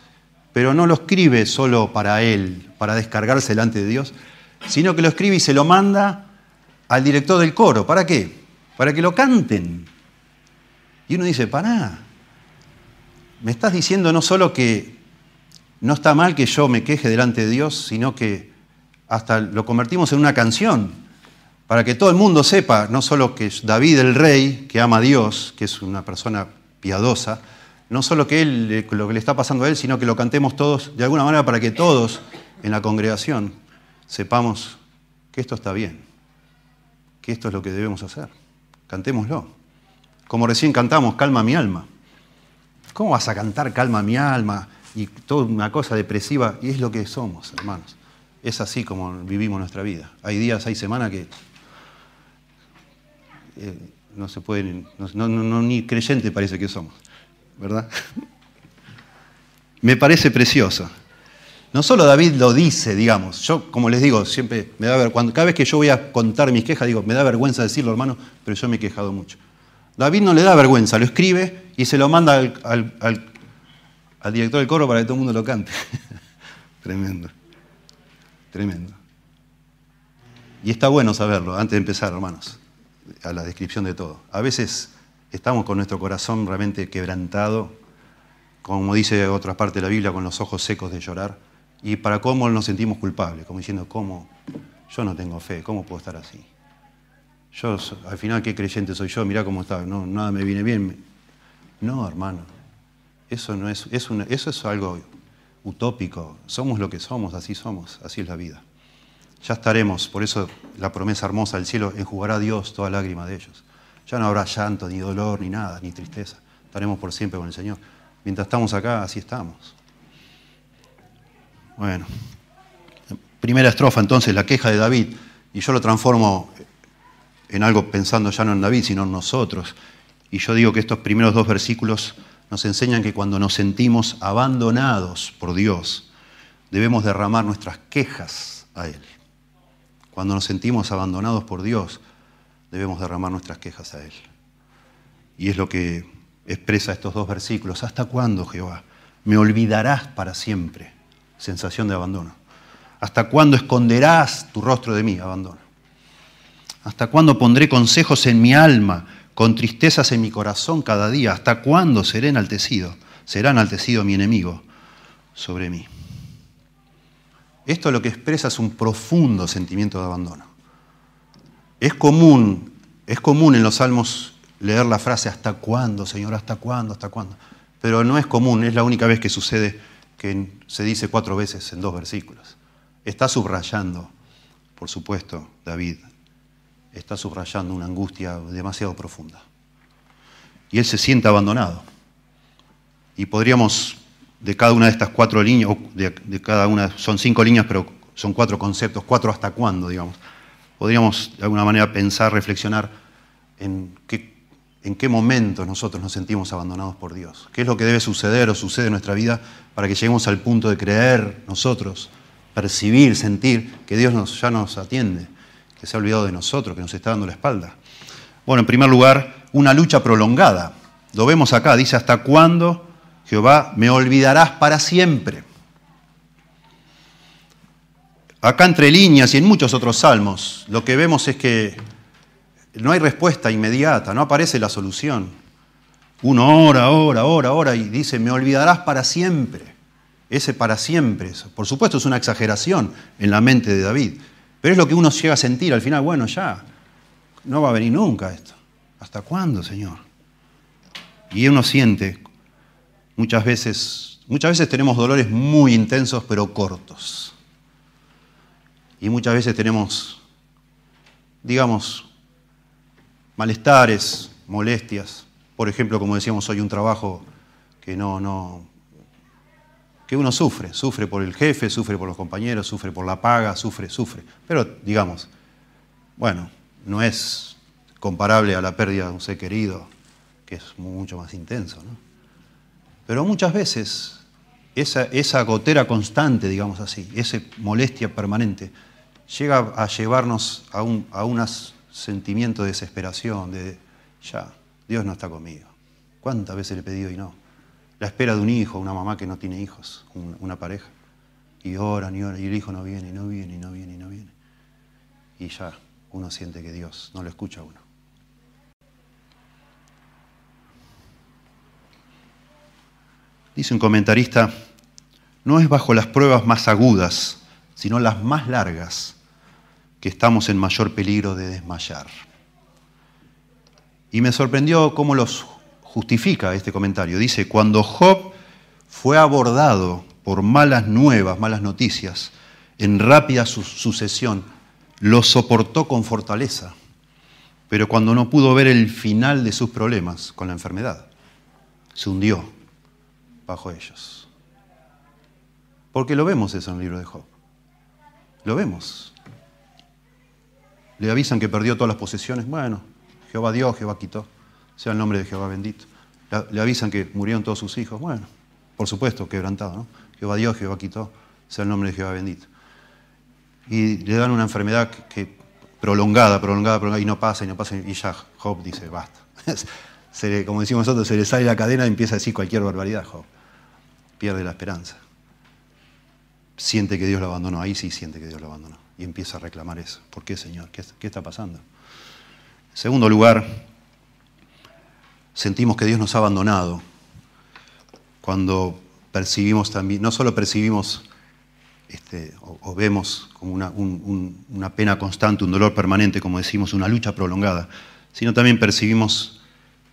pero no lo escribe solo para él, para descargarse delante de Dios, sino que lo escribe y se lo manda al director del coro. ¿Para qué? Para que lo canten. Y uno dice, para me estás diciendo no solo que no está mal que yo me queje delante de Dios, sino que hasta lo convertimos en una canción, para que todo el mundo sepa, no solo que David el rey, que ama a Dios, que es una persona piadosa, no solo que él, lo que le está pasando a él, sino que lo cantemos todos de alguna manera para que todos en la congregación sepamos que esto está bien, que esto es lo que debemos hacer. Cantémoslo. Como recién cantamos, calma mi alma. ¿Cómo vas a cantar calma mi alma y toda una cosa depresiva? Y es lo que somos, hermanos. Es así como vivimos nuestra vida. Hay días, hay semanas que eh, no se pueden, no, ni creyente parece que somos, ¿verdad? Me parece precioso. No solo David lo dice, digamos, yo como les digo, siempre me da vergüenza, cada vez que yo voy a contar mis quejas, digo, me da vergüenza decirlo, hermano, pero yo me he quejado mucho. David no le da vergüenza, lo escribe y se lo manda al, al director del coro para que todo el mundo lo cante. tremendo, tremendo. Y está bueno saberlo, antes de empezar, hermanos, a la descripción de todo. A veces estamos con nuestro corazón realmente quebrantado, como dice otra parte de la Biblia, con los ojos secos de llorar y para cómo nos sentimos culpables, como diciendo, ¿cómo? Yo no tengo fe, ¿cómo puedo estar así? Yo, al final, ¿qué creyente soy yo? Mirá cómo está, no, nada me viene bien. No, hermano, eso, no es, eso es algo utópico. Somos lo que somos, así somos, así es la vida. Ya estaremos, por eso la promesa hermosa del cielo, enjugará Dios toda lágrima de ellos. Ya no habrá llanto, ni dolor, ni nada, ni tristeza. Estaremos por siempre con el Señor. Mientras estamos acá, así estamos. Bueno, primera estrofa entonces, la queja de David, y yo lo transformo en algo pensando ya no en David, sino en nosotros. Y yo digo que estos primeros dos versículos nos enseñan que cuando nos sentimos abandonados por Dios, debemos derramar nuestras quejas a Él. Cuando nos sentimos abandonados por Dios, debemos derramar nuestras quejas a Él. Y es lo que expresa estos dos versículos. ¿Hasta cuándo, Jehová? Me olvidarás para siempre sensación de abandono. ¿Hasta cuándo esconderás tu rostro de mí? Abandono. ¿Hasta cuándo pondré consejos en mi alma, con tristezas en mi corazón cada día? ¿Hasta cuándo seré enaltecido? Será enaltecido mi enemigo sobre mí. Esto lo que expresa es un profundo sentimiento de abandono. Es común, es común en los salmos leer la frase ¿hasta cuándo, Señor? ¿Hasta cuándo? ¿Hasta cuándo? Pero no es común, es la única vez que sucede que se dice cuatro veces en dos versículos. Está subrayando, por supuesto, David, está subrayando una angustia demasiado profunda. Y él se siente abandonado. Y podríamos, de cada una de estas cuatro líneas, de, cada una, son cinco líneas, pero son cuatro conceptos, cuatro hasta cuándo, digamos. Podríamos de alguna manera pensar, reflexionar en qué en qué momento nosotros nos sentimos abandonados por Dios. ¿Qué es lo que debe suceder o sucede en nuestra vida para que lleguemos al punto de creer nosotros, percibir, sentir que Dios ya nos atiende, que se ha olvidado de nosotros, que nos está dando la espalda? Bueno, en primer lugar, una lucha prolongada. Lo vemos acá, dice, ¿hasta cuándo, Jehová, me olvidarás para siempre? Acá entre líneas y en muchos otros salmos, lo que vemos es que no hay respuesta inmediata, no aparece la solución. Uno ora, ora, ora, ora y dice, me olvidarás para siempre. Ese para siempre, por supuesto es una exageración en la mente de David, pero es lo que uno llega a sentir al final, bueno, ya, no va a venir nunca esto. ¿Hasta cuándo, Señor? Y uno siente, muchas veces, muchas veces tenemos dolores muy intensos pero cortos. Y muchas veces tenemos, digamos, malestares, molestias. Por ejemplo, como decíamos hoy, un trabajo que no, no, que uno sufre, sufre por el jefe, sufre por los compañeros, sufre por la paga, sufre, sufre. Pero digamos, bueno, no es comparable a la pérdida de un ser querido, que es mucho más intenso. ¿no? Pero muchas veces esa, esa gotera constante, digamos así, esa molestia permanente, llega a llevarnos a, un, a sentimiento de desesperación, de ya, Dios no está conmigo. ¿Cuántas veces le he pedido y no? La espera de un hijo, una mamá que no tiene hijos, una pareja. Y oran y oran, y el hijo no viene, y no viene, y no viene, y no viene. Y ya uno siente que Dios no lo escucha a uno. Dice un comentarista, no es bajo las pruebas más agudas sino las más largas, que estamos en mayor peligro de desmayar. Y me sorprendió cómo los justifica este comentario. Dice, cuando Job fue abordado por malas nuevas, malas noticias, en rápida sucesión, lo soportó con fortaleza, pero cuando no pudo ver el final de sus problemas con la enfermedad, se hundió bajo ellos. Porque lo vemos eso en el libro de Job. Lo vemos. Le avisan que perdió todas las posesiones. Bueno, Jehová dio, Jehová quitó. Sea el nombre de Jehová bendito. Le avisan que murieron todos sus hijos. Bueno, por supuesto, quebrantado, ¿no? Jehová dio, Jehová quitó. Sea el nombre de Jehová bendito. Y le dan una enfermedad que, prolongada, prolongada, prolongada, y no pasa, y no pasa, y ya Job dice, basta. como decimos nosotros, se le sale la cadena y empieza a decir cualquier barbaridad, Job. Pierde la esperanza. Siente que Dios lo abandonó, ahí sí siente que Dios lo abandonó. Y empieza a reclamar eso. ¿Por qué, Señor? ¿Qué, qué está pasando? En segundo lugar, sentimos que Dios nos ha abandonado cuando percibimos también, no solo percibimos este, o, vemos como una, una pena constante, un dolor permanente, como decimos, una lucha prolongada, sino también percibimos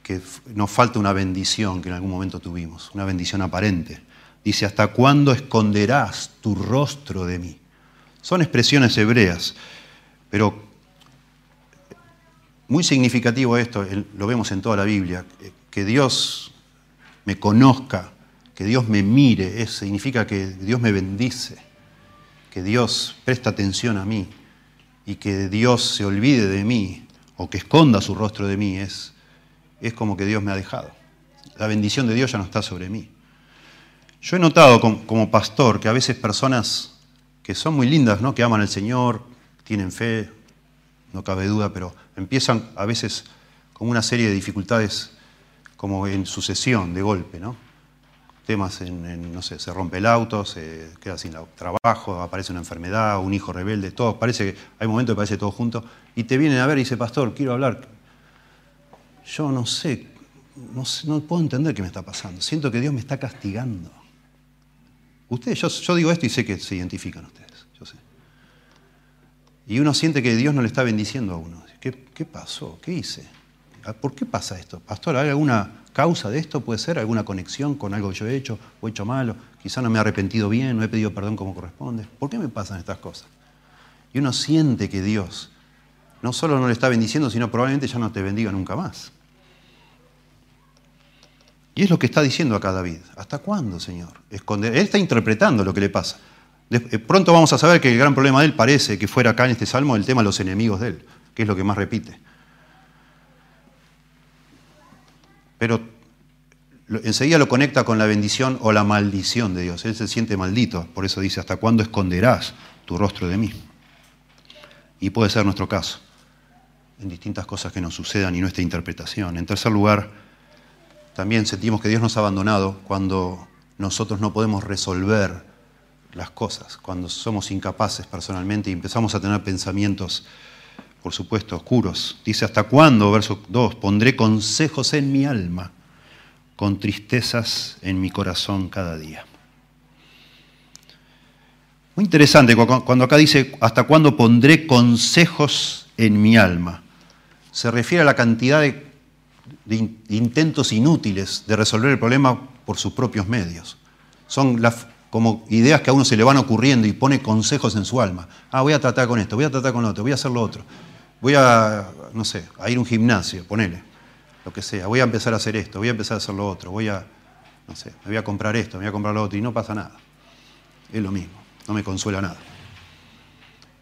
que nos falta una bendición que en algún momento tuvimos, una bendición aparente. Dice, ¿hasta cuándo esconderás tu rostro de mí? Son expresiones hebreas, pero muy significativo esto, lo vemos en toda la Biblia, que Dios me conozca, que Dios me mire, significa que Dios me bendice, que Dios presta atención a mí y que Dios se olvide de mí o que esconda su rostro de mí, es, es como que Dios me ha dejado. La bendición de Dios ya no está sobre mí. Yo he notado como, pastor que a veces personas que son muy lindas, ¿no? que aman al Señor, tienen fe, no cabe duda, pero empiezan a veces con una serie de dificultades como en sucesión, de golpe, ¿no? temas en, no sé, se rompe el auto, se queda sin trabajo, aparece una enfermedad, un hijo rebelde, todo, parece que hay momentos que parece todo junto, y te vienen a ver y dice, pastor, quiero hablar. Yo no sé, no, no puedo entender qué me está pasando, siento que Dios me está castigando. Ustedes, yo, digo esto y sé que se identifican ustedes, yo sé. Y uno siente que Dios no le está bendiciendo a uno. ¿Qué, pasó? ¿Qué hice? ¿Por qué pasa esto? Pastor, ¿hay alguna causa de esto? ¿Puede ser alguna conexión con algo que yo he hecho o he hecho malo? Quizá no me he arrepentido bien, no he pedido perdón como corresponde. ¿Por qué me pasan estas cosas? Y uno siente que Dios no solo no le está bendiciendo, sino probablemente ya no te bendiga nunca más. Y es lo que está diciendo acá David. ¿Hasta cuándo, Señor? Él está interpretando lo que le pasa. Eh, pronto vamos a saber que el gran problema de él parece que fuera acá en este salmo el tema de los enemigos de él, que es lo que más repite. pero enseguida lo conecta con la bendición o la maldición de Dios. Él se siente maldito, por eso dice, ¿hasta cuándo esconderás tu rostro de mí? Y puede ser nuestro caso, en distintas cosas que nos sucedan y nuestra interpretación. En tercer lugar, también sentimos que Dios nos ha abandonado cuando nosotros no podemos resolver las cosas, cuando somos incapaces personalmente y empezamos a tener pensamientos por supuesto, oscuros. Dice, ¿hasta cuándo? Verso 2, pondré consejos en mi alma, con tristezas en mi corazón cada día. Muy interesante cuando acá dice, ¿hasta cuándo pondré consejos en mi alma? Se refiere a la cantidad de, intentos inútiles de resolver el problema por sus propios medios. Son las, como ideas que a uno se le van ocurriendo y pone consejos en su alma. Ah, voy a tratar con esto, voy a tratar con otro, voy a hacer lo otro voy a, no sé, a ir a un gimnasio, ponele, lo que sea, voy a empezar a hacer esto, voy a empezar a hacer lo otro, voy a, no sé, me voy a comprar esto, me voy a comprar lo otro, y no pasa nada. Es lo mismo, no me consuela nada.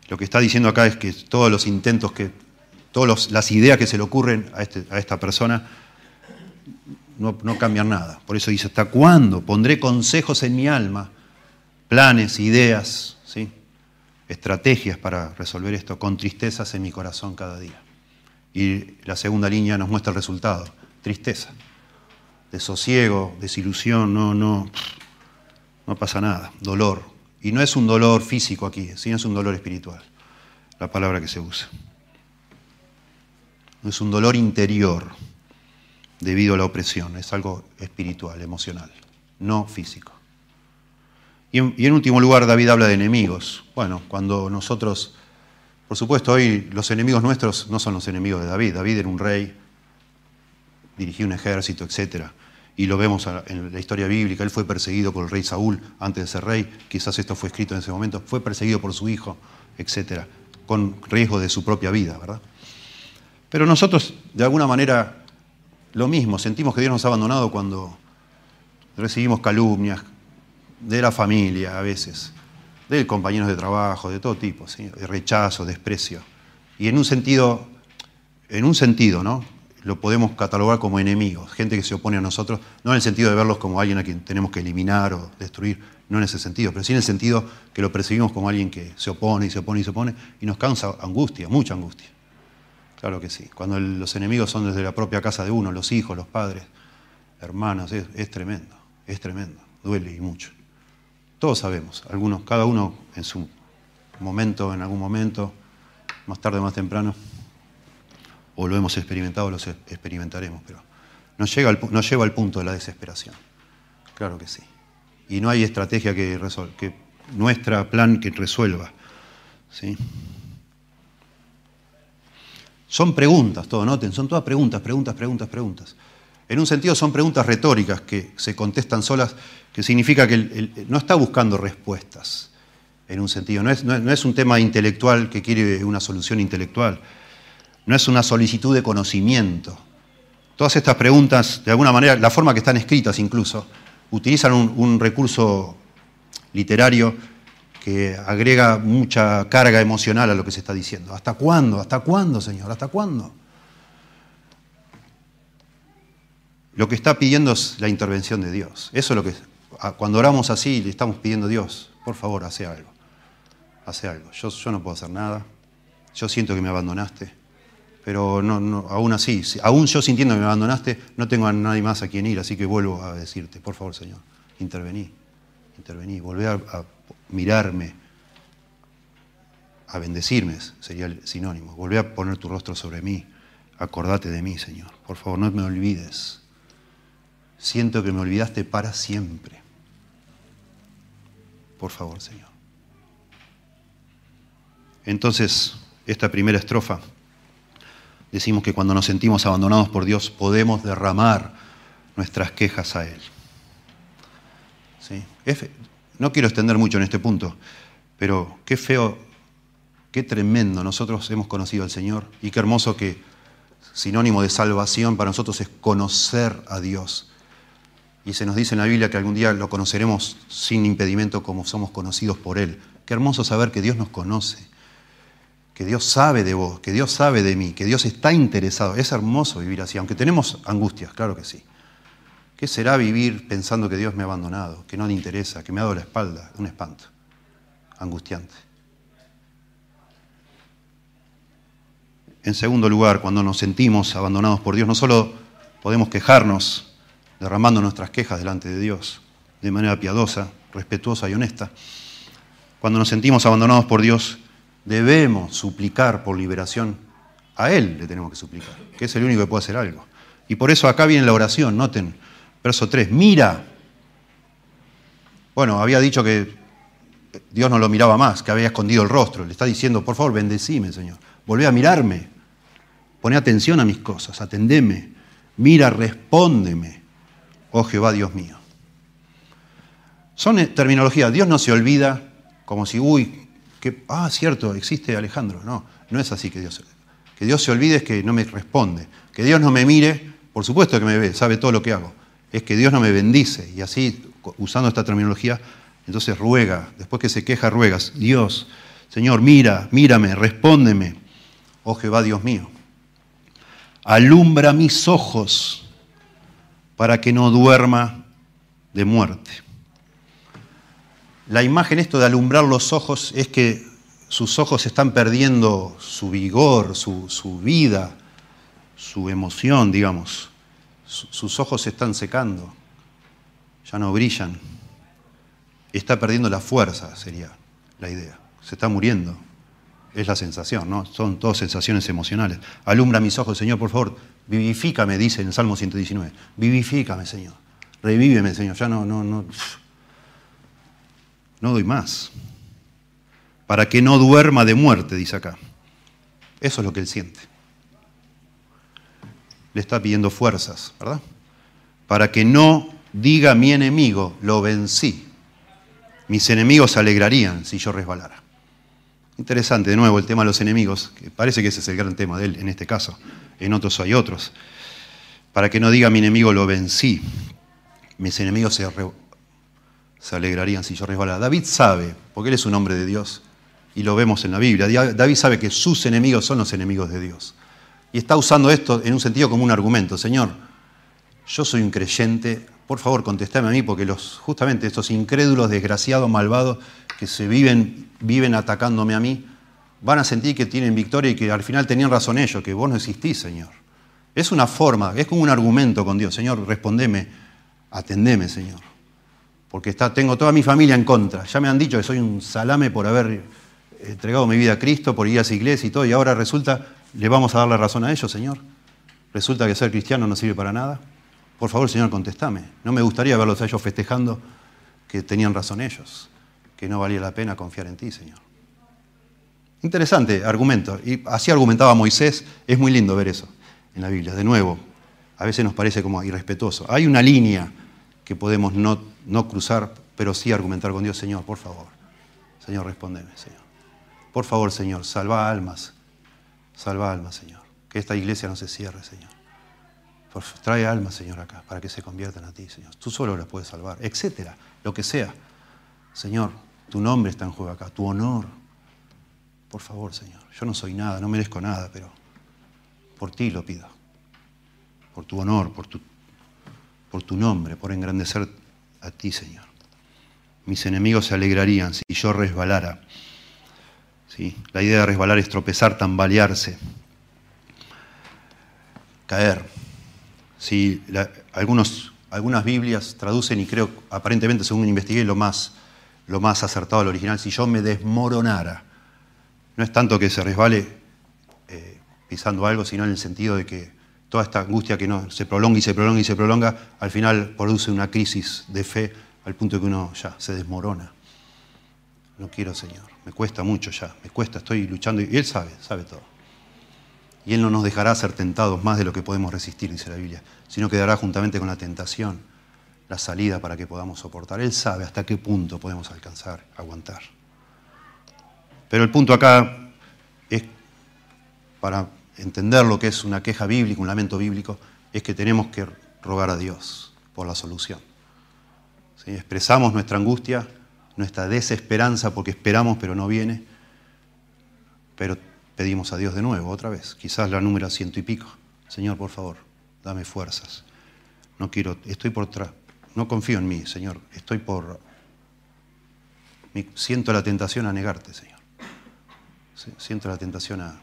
Lo que está diciendo acá es que todos los intentos que, todas las ideas que se le ocurren a, este, a esta persona no, no cambian nada. Por eso dice, ¿hasta cuándo pondré consejos en mi alma, planes, ideas, ¿sí? estrategias para resolver esto, con tristezas en mi corazón cada día. Y la segunda línea nos muestra el resultado, tristeza, desosiego, desilusión, no, no, no pasa nada, dolor. Y no es un dolor físico aquí, sino es un dolor espiritual, la palabra que se usa. No es un dolor interior debido a la opresión, es algo espiritual, emocional, no físico. Y en, último lugar, David habla de enemigos. Bueno, cuando nosotros, por supuesto, hoy los enemigos nuestros no son los enemigos de David. David era un rey, dirigía un ejército, etc. Y lo vemos en la historia bíblica. Él fue perseguido por el rey Saúl antes de ser rey. Quizás esto fue escrito en ese momento. Fue perseguido por su hijo, etc. Con riesgo de su propia vida, ¿verdad? Pero nosotros, de alguna manera, lo mismo. Sentimos que Dios nos ha abandonado cuando recibimos calumnias, de la familia a veces, de compañeros de trabajo, de todo tipo, de rechazo, desprecio. Y en un sentido, en un sentido, ¿no? Lo podemos catalogar como enemigos, gente que se opone a nosotros, no en el sentido de verlos como alguien a quien tenemos que eliminar o destruir, no en ese sentido, pero sí en el sentido que lo percibimos como alguien que se opone y se opone y se opone y nos causa angustia, mucha angustia. Claro que sí. Cuando los enemigos son desde la propia casa de uno, los hijos, los padres, hermanos, es tremendo, es tremendo, duele y mucho. Todos sabemos, algunos, cada uno en su momento, en algún momento, más tarde o más temprano, o lo hemos experimentado lo experimentaremos, pero nos, llega nos lleva al punto de la desesperación. Claro que sí. Y no hay estrategia que, resuelva, que nuestra plan que resuelva. ¿sí? Son preguntas, todo, noten, son todas preguntas, preguntas, preguntas, preguntas. En un sentido son preguntas retóricas que se contestan solas, que significa que no está buscando respuestas, en un sentido. No es, un tema intelectual que quiere una solución intelectual, no es una solicitud de conocimiento. Todas estas preguntas, de alguna manera, la forma que están escritas incluso, utilizan un, un recurso literario que agrega mucha carga emocional a lo que se está diciendo. ¿Hasta cuándo? ¿Hasta cuándo, Señor? ¿Hasta cuándo? Lo que está pidiendo es la intervención de Dios. Eso es lo que. Cuando oramos así, le estamos pidiendo a Dios, por favor, hace algo. Hace algo. Yo, no puedo hacer nada. Yo siento que me abandonaste. Pero aún así, aún yo sintiendo que me abandonaste, no tengo a nadie más a quien ir, así que vuelvo a decirte, por favor, Señor, intervení, intervení, volvé a, a mirarme, a bendecirme, sería el sinónimo, volvé a poner tu rostro sobre mí, acordate de mí, Señor, por favor, no me olvides siento que me olvidaste para siempre. Por favor, Señor. Entonces, esta primera estrofa, decimos que cuando nos sentimos abandonados por Dios podemos derramar nuestras quejas a Él. ¿Sí? No quiero extender mucho en este punto, pero qué feo, qué tremendo nosotros hemos conocido al Señor y qué hermoso que sinónimo de salvación para nosotros es conocer a Dios y se nos dice en la Biblia que algún día lo conoceremos sin impedimento como somos conocidos por Él. Qué hermoso saber que Dios nos conoce, que Dios sabe de vos, que Dios sabe de mí, que Dios está interesado. Es hermoso vivir así, aunque tenemos angustias, claro que sí. ¿Qué será vivir pensando que Dios me ha abandonado, que no le interesa, que me ha dado la espalda? Un espanto, angustiante. En segundo lugar, cuando nos sentimos abandonados por Dios, no solo podemos quejarnos, derramando nuestras quejas delante de Dios de manera piadosa, respetuosa y honesta. Cuando nos sentimos abandonados por Dios, debemos suplicar por liberación. A Él le tenemos que suplicar, que es el único que puede hacer algo. Y por eso acá viene la oración, noten, verso 3, mira. Bueno, había dicho que Dios no lo miraba más, que había escondido el rostro. Le está diciendo, por favor, bendecime, Señor. Volvé a mirarme. Poné atención a mis cosas, atendeme. Mira, respóndeme oh Jehová Dios mío. Son eh, terminologías, Dios no se olvida como si, uy, que, ah, cierto, existe Alejandro. No, no es así que Dios. Que Dios se olvide es que no me responde. Que Dios no me mire, por supuesto que me ve, sabe todo lo que hago. Es que Dios no me bendice. Y así, usando esta terminología, entonces ruega, después que se queja, ruegas, Dios, Señor, mira, mírame, respóndeme, oh Jehová Dios mío. Alumbra mis ojos para que no duerma de muerte. La imagen esto de alumbrar los ojos es que sus ojos están perdiendo su vigor, su, vida, su emoción, digamos. Sus ojos se están secando, ya no brillan. Está perdiendo la fuerza, sería la idea. Se está muriendo. Es la sensación, ¿no? Son todas sensaciones emocionales. Alumbra mis ojos, Señor, por favor, Vivifícame, dice en el Salmo 119. Vivifícame, Señor. Revíveme, Señor. Ya no, no, no. no doy más. Para que no duerma de muerte, dice acá. Eso es lo que él siente. Le está pidiendo fuerzas, ¿verdad? Para que no diga mi enemigo, lo vencí. Mis enemigos se alegrarían si yo resbalara. Interesante, de nuevo, el tema de los enemigos, que parece que ese es el gran tema de él en este caso. En otros hay otros. Para que no diga mi enemigo, lo vencí. Mis enemigos se, se alegrarían si yo resbalara. David sabe, porque él es un hombre de Dios, y lo vemos en la Biblia. David sabe que sus enemigos son los enemigos de Dios. Y está usando esto en un sentido como un argumento. Señor, yo soy un creyente, por favor contestame a mí, porque los, justamente estos incrédulos, desgraciados, malvados, que se viven, viven atacándome a mí, van a sentir que tienen victoria y que al final tenían razón ellos, que vos no existís, Señor. Es una forma, es como un argumento con Dios. Señor, respondeme, atendeme, Señor. Porque está, tengo toda mi familia en contra. Ya me han dicho que soy un salame por haber entregado mi vida a Cristo, por ir a esa iglesia y todo, y ahora resulta, ¿le vamos a dar la razón a ellos, Señor? ¿Resulta que ser cristiano no sirve para nada? Por favor, Señor, contestame. No me gustaría verlos a ellos festejando que tenían razón ellos, que no valía la pena confiar en ti, Señor. Interesante argumento. Y así argumentaba Moisés. Es muy lindo ver eso en la Biblia. De nuevo, a veces nos parece como irrespetuoso. Hay una línea que podemos no, no cruzar, pero sí argumentar con Dios. Señor, por favor. Señor, respóndeme, Señor. Por favor, Señor, salva almas. Salva almas, Señor. Que esta iglesia no se cierre, Señor. trae almas, Señor, acá, para que se conviertan a ti, Señor. Tú solo las puedes salvar, etcétera, lo que sea. Señor, tu nombre está en juego acá, tu honor. Por favor, Señor. Yo no soy nada, no merezco nada, pero por ti lo pido. Por tu honor, por tu, por tu nombre, por engrandecer a ti, Señor. Mis enemigos se alegrarían si yo resbalara la idea de resbalar es tropezar, tambalearse, caer. Sí, algunos, algunas Biblias traducen, y creo, aparentemente, según investigué, lo más, lo más acertado al original, si yo me desmoronara. No es tanto que se resbale eh, pisando algo, sino en el sentido de que toda esta angustia que no, se prolonga y se prolonga y se prolonga, al final produce una crisis de fe al punto de que uno ya se desmorona. No quiero, Señor. Me cuesta mucho ya. Me cuesta, estoy luchando. Y Él sabe, sabe todo. Y Él no nos dejará ser tentados más de lo que podemos resistir, dice la Biblia, sino que dará juntamente con la tentación la salida para que podamos soportar. Él sabe hasta qué punto podemos alcanzar, aguantar. Pero el punto acá es, para entender lo que es una queja bíblica, un lamento bíblico, es que tenemos que rogar a Dios por la solución. Si Expresamos nuestra angustia, nuestra desesperanza porque esperamos pero no viene, pero pedimos a Dios de nuevo, otra vez, quizás la número ciento y pico. Señor, por favor, dame fuerzas. No quiero, estoy por no confío en mí, Señor, estoy por... Siento la tentación a negarte, Señor. Siento la tentación a...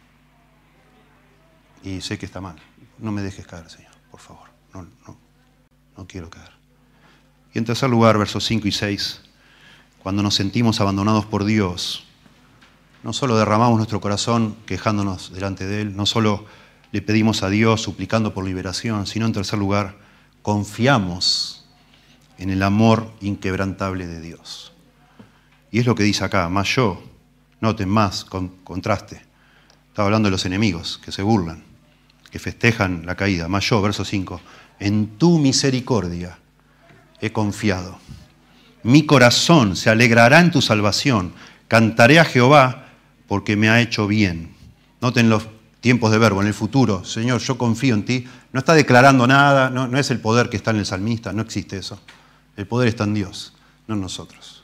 Y sé que está mal. No me dejes caer, Señor, por favor. No, no, no quiero caer. Y en tercer lugar, versos 5 y 6 cuando nos sentimos abandonados por Dios, no solo derramamos nuestro corazón quejándonos delante de Él, no solo le pedimos a Dios suplicando por liberación, sino en tercer lugar, confiamos en el amor inquebrantable de Dios. Y es lo que dice acá, más yo, noten más, con contraste. Estaba hablando de los enemigos que se burlan, que festejan la caída. Más yo, verso 5, en tu misericordia he confiado. Mi corazón se alegrará en tu salvación. Cantaré a Jehová porque me ha hecho bien. Noten los tiempos de verbo, en el futuro. Señor, yo confío en ti. No está declarando nada, no, es el poder que está en el salmista, no existe eso. El poder está en Dios, no en nosotros.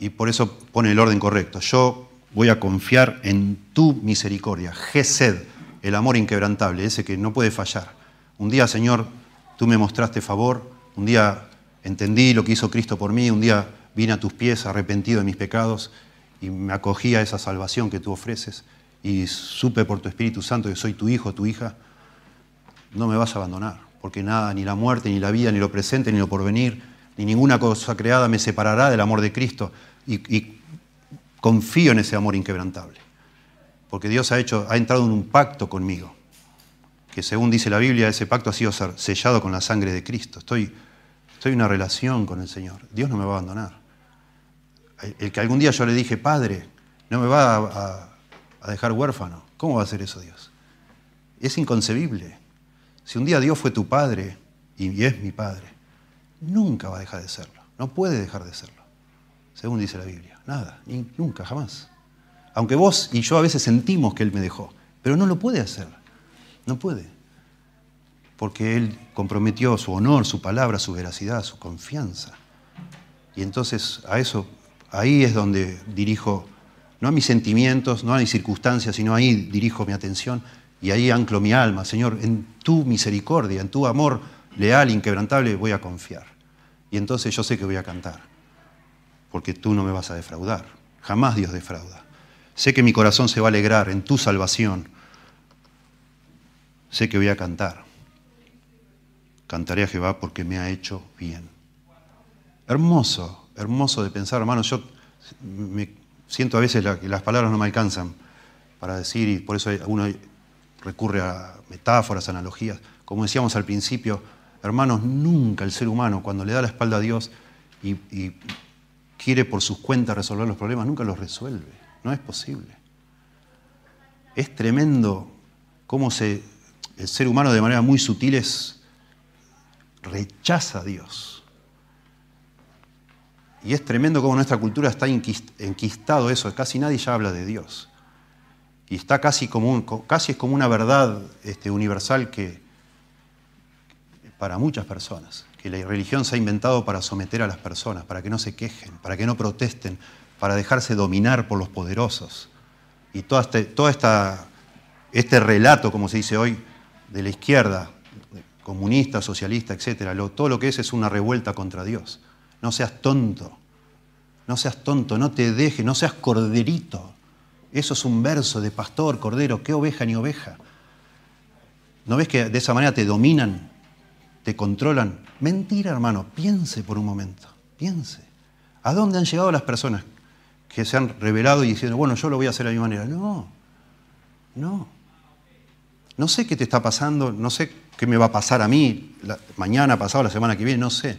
Y por eso pone el orden correcto. Yo voy a confiar en tu misericordia. Gesed, el amor inquebrantable, ese que no puede fallar. Un día, Señor, tú me mostraste favor, un día entendí lo que hizo Cristo por mí, un día vine a tus pies arrepentido de mis pecados y me acogí a esa salvación que tú ofreces y supe por tu Espíritu Santo que soy tu hijo, tu hija, no me vas a abandonar, porque nada, ni la muerte, ni la vida, ni lo presente, ni lo porvenir, ni ninguna cosa creada me separará del amor de Cristo y, confío en ese amor inquebrantable, porque Dios ha, hecho, ha entrado en un pacto conmigo, que según dice la Biblia, ese pacto ha sido sellado con la sangre de Cristo. Estoy Estoy en una relación con el Señor. Dios no me va a abandonar. El que algún día yo le dije, Padre, no me va a, a dejar huérfano. ¿Cómo va a hacer eso Dios? Es inconcebible. Si un día Dios fue tu Padre y es mi Padre, nunca va a dejar de serlo. No puede dejar de serlo, según dice la Biblia. Nada, nunca, jamás. Aunque vos y yo a veces sentimos que Él me dejó, pero no lo puede hacer. No puede. Porque Él comprometió su honor, su palabra, su veracidad, su confianza. Y entonces a eso, ahí es donde dirijo, no a mis sentimientos, no a mis circunstancias, sino ahí dirijo mi atención y ahí anclo mi alma. Señor, en tu misericordia, en tu amor leal, inquebrantable, voy a confiar. Y entonces yo sé que voy a cantar, porque tú no me vas a defraudar. Jamás Dios defrauda. Sé que mi corazón se va a alegrar en tu salvación. Sé que voy a cantar. Cantaré a Jehová porque me ha hecho bien. Hermoso, hermoso de pensar, hermanos. Yo me siento a veces que las palabras no me alcanzan para decir, y por eso uno recurre a metáforas, analogías. Como decíamos al principio, hermanos, nunca el ser humano, cuando le da la espalda a Dios y, quiere por sus cuentas resolver los problemas, nunca los resuelve. No es posible. Es tremendo cómo se, el ser humano de manera muy sutil rechaza a Dios. Y es tremendo cómo nuestra cultura está enquistado eso, casi nadie ya habla de Dios. Y está casi, como casi es como una verdad este, universal que para muchas personas, que la religión se ha inventado para someter a las personas, para que no se quejen, para que no protesten, para dejarse dominar por los poderosos. Y todo este, todo esta, este relato, como se dice hoy, de la izquierda, comunista, socialista, etc., todo lo que es es una revuelta contra Dios. No seas tonto, no seas tonto, no te dejes, no seas corderito. Eso es un verso de pastor, cordero, qué oveja ni oveja. ¿No ves que de esa manera te dominan, te controlan? Mentira, hermano, piense por un momento, piense. ¿A dónde han llegado las personas que se han revelado y diciendo, bueno, yo lo voy a hacer a mi manera? No, no. No sé qué te está pasando, no sé qué me va a pasar a mí mañana, pasado, la semana que viene, no sé.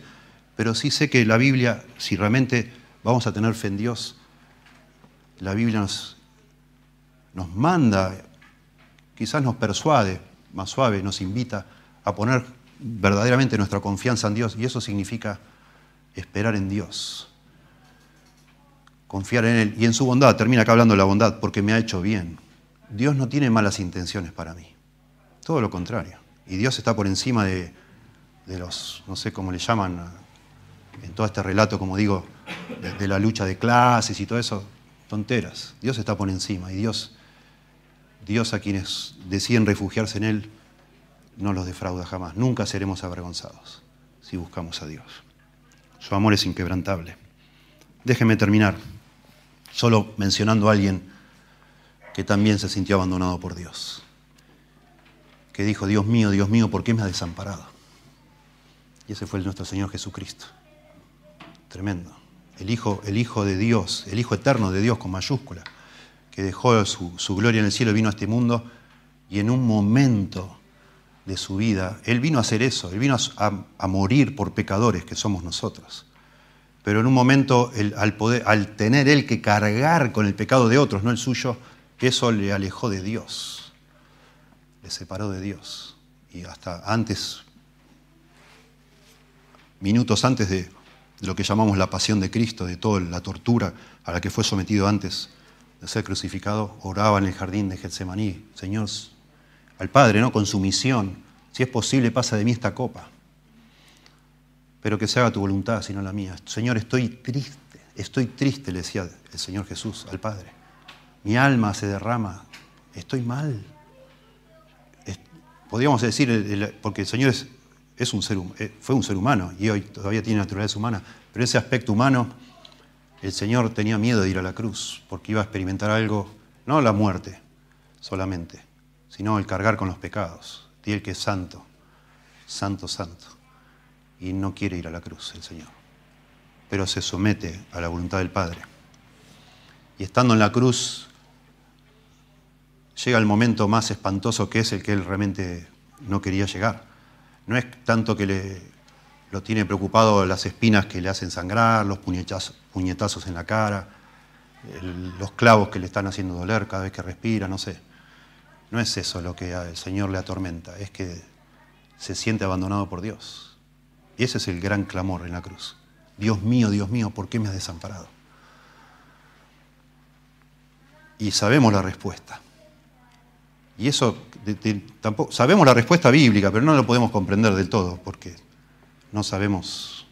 Pero sí sé que la Biblia, si realmente vamos a tener fe en Dios, la Biblia nos, nos manda, quizás nos persuade, más suave, nos invita a poner verdaderamente nuestra confianza en Dios. Y eso significa esperar en Dios. Confiar en Él. Y en su bondad, termina acá hablando de la bondad, porque me ha hecho bien. Dios no tiene malas intenciones para mí. Todo lo contrario. Y Dios está por encima de, los, no sé cómo le llaman, en todo este relato, como digo, de, la lucha de clases y todo eso, tonteras. Dios está por encima y Dios, Dios a quienes deciden refugiarse en Él, no los defrauda jamás. Nunca seremos avergonzados si buscamos a Dios. Su amor es inquebrantable. Déjeme terminar solo mencionando a alguien que también se sintió abandonado por Dios que dijo, Dios mío, Dios mío, ¿por qué me has desamparado? Y ese fue nuestro Señor Jesucristo. Tremendo. El Hijo, el Hijo de Dios, el Hijo eterno de Dios con mayúscula, que dejó su, gloria en el cielo vino a este mundo y en un momento de su vida, Él vino a hacer eso, Él vino a, morir por pecadores que somos nosotros. Pero en un momento, al, poder, al tener Él que cargar con el pecado de otros, no el suyo, eso le alejó de Dios separó de Dios. Y hasta antes, minutos antes de, lo que llamamos la pasión de Cristo, de toda la tortura a la que fue sometido antes de ser crucificado, oraba en el jardín de Getsemaní, Señor, al Padre, ¿no? Con su misión, si es posible, pasa de mí esta copa, pero que se haga tu voluntad, sino la mía. Señor, estoy triste, estoy triste, le decía el Señor Jesús al Padre. Mi alma se derrama, estoy mal podríamos decir, porque el Señor es, un ser, eh, fue un ser humano y hoy todavía tiene naturaleza humana, pero ese aspecto humano, el Señor tenía miedo de ir a la cruz, porque iba a experimentar algo, no la muerte solamente, sino el cargar con los pecados. Y el que es santo, santo, santo, y no quiere ir a la cruz el Señor, pero se somete a la voluntad del Padre. Y estando en la cruz, llega el momento más espantoso que es el que él realmente no quería llegar. No es tanto que le, lo tiene preocupado las espinas que le hacen sangrar, los puñetazos, en la cara, los clavos que le están haciendo doler cada vez que respira, no sé. No es eso lo que al Señor le atormenta, es que se siente abandonado por Dios. Y ese es el gran clamor en la cruz. Dios mío, Dios mío, ¿por qué me has desamparado? Y sabemos la respuesta. Y eso tampoco sabemos la respuesta bíblica, pero no lo podemos comprender del todo, porque no sabemos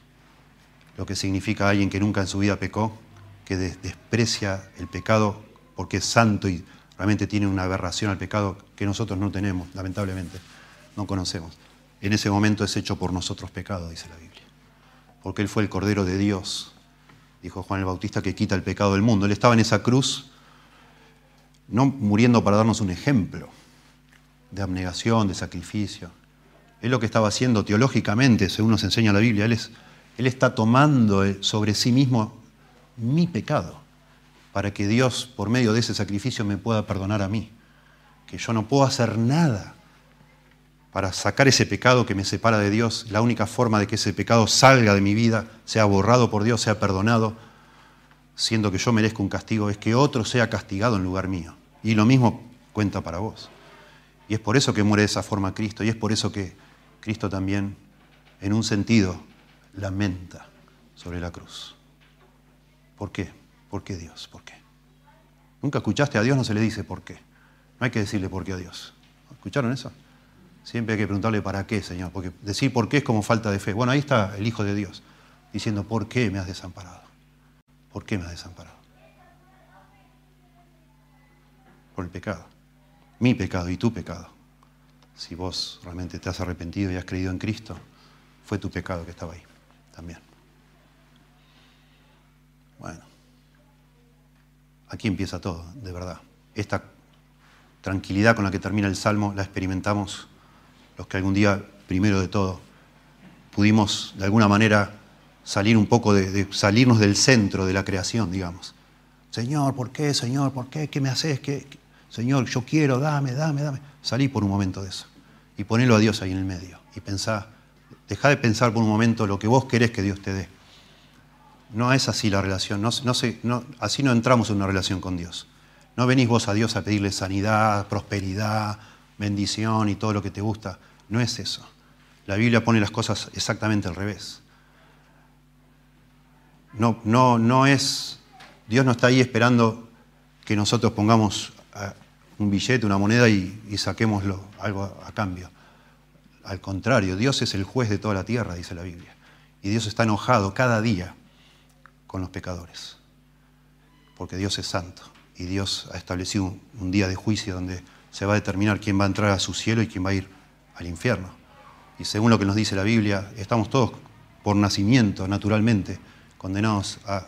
lo que significa alguien que nunca en su vida pecó, que desprecia el pecado porque es santo y realmente tiene una aberración al pecado que nosotros no tenemos, lamentablemente, no conocemos. En ese momento es hecho por nosotros pecado, dice la Biblia. Porque Él fue el Cordero de Dios, dijo Juan el Bautista, que quita el pecado del mundo. Él estaba en esa cruz, no muriendo para darnos un ejemplo de abnegación, de sacrificio. Él lo que estaba haciendo teológicamente, según nos enseña la Biblia, Él, es, él está tomando sobre sí mismo mi pecado para que Dios, por medio de ese sacrificio, me pueda perdonar a mí. Que yo no puedo hacer nada para sacar ese pecado que me separa de Dios. La única forma de que ese pecado salga de mi vida, sea borrado por Dios, sea perdonado, siendo que yo merezco un castigo, es que otro sea castigado en lugar mío. Y lo mismo cuenta para vos. Y es por eso que muere de esa forma Cristo, y es por eso que Cristo también, en un sentido, lamenta sobre la cruz. ¿Por qué? ¿Por qué Dios? ¿Por qué? Nunca escuchaste a Dios, no se le dice por qué. No hay que decirle por qué a Dios. ¿Escucharon eso? Siempre hay que preguntarle para qué, Señor, porque decir por qué es como falta de fe. Bueno, ahí está el Hijo de Dios diciendo, ¿por qué me has desamparado? ¿Por qué me has desamparado? Por el pecado. Mi pecado y tu pecado. Si vos realmente te has arrepentido y has creído en Cristo, fue tu pecado que estaba ahí también. Bueno. Aquí empieza todo, de verdad. Esta tranquilidad con la que termina el Salmo la experimentamos los que algún día, primero de todo, pudimos de alguna manera salir un poco de, salirnos del centro de la creación, digamos. Señor, ¿por qué? Señor, ¿por qué? ¿Qué me haces? ¿Qué? Señor, yo quiero, dame, dame, dame. Salí por un momento de eso y ponelo a Dios ahí en el medio y pensá, deja de pensar por un momento lo que vos querés que Dios te dé no es así la relación, no, así no entramos en una relación con Dios. No venís vos a Dios a pedirle sanidad, prosperidad, bendición y todo lo que te gusta. No es eso. La Biblia pone las cosas exactamente al revés. No, no, no es, Dios no está ahí esperando que nosotros pongamos un billete, una moneda y, y saquemos algo a cambio. Al contrario, Dios es el juez de toda la tierra, dice la Biblia. Y Dios está enojado cada día con los pecadores. Porque Dios es santo y Dios ha establecido un, día de juicio donde se va a determinar quién va a entrar a su cielo y quién va a ir al infierno. Y según lo que nos dice la Biblia, estamos todos por nacimiento, naturalmente, condenados a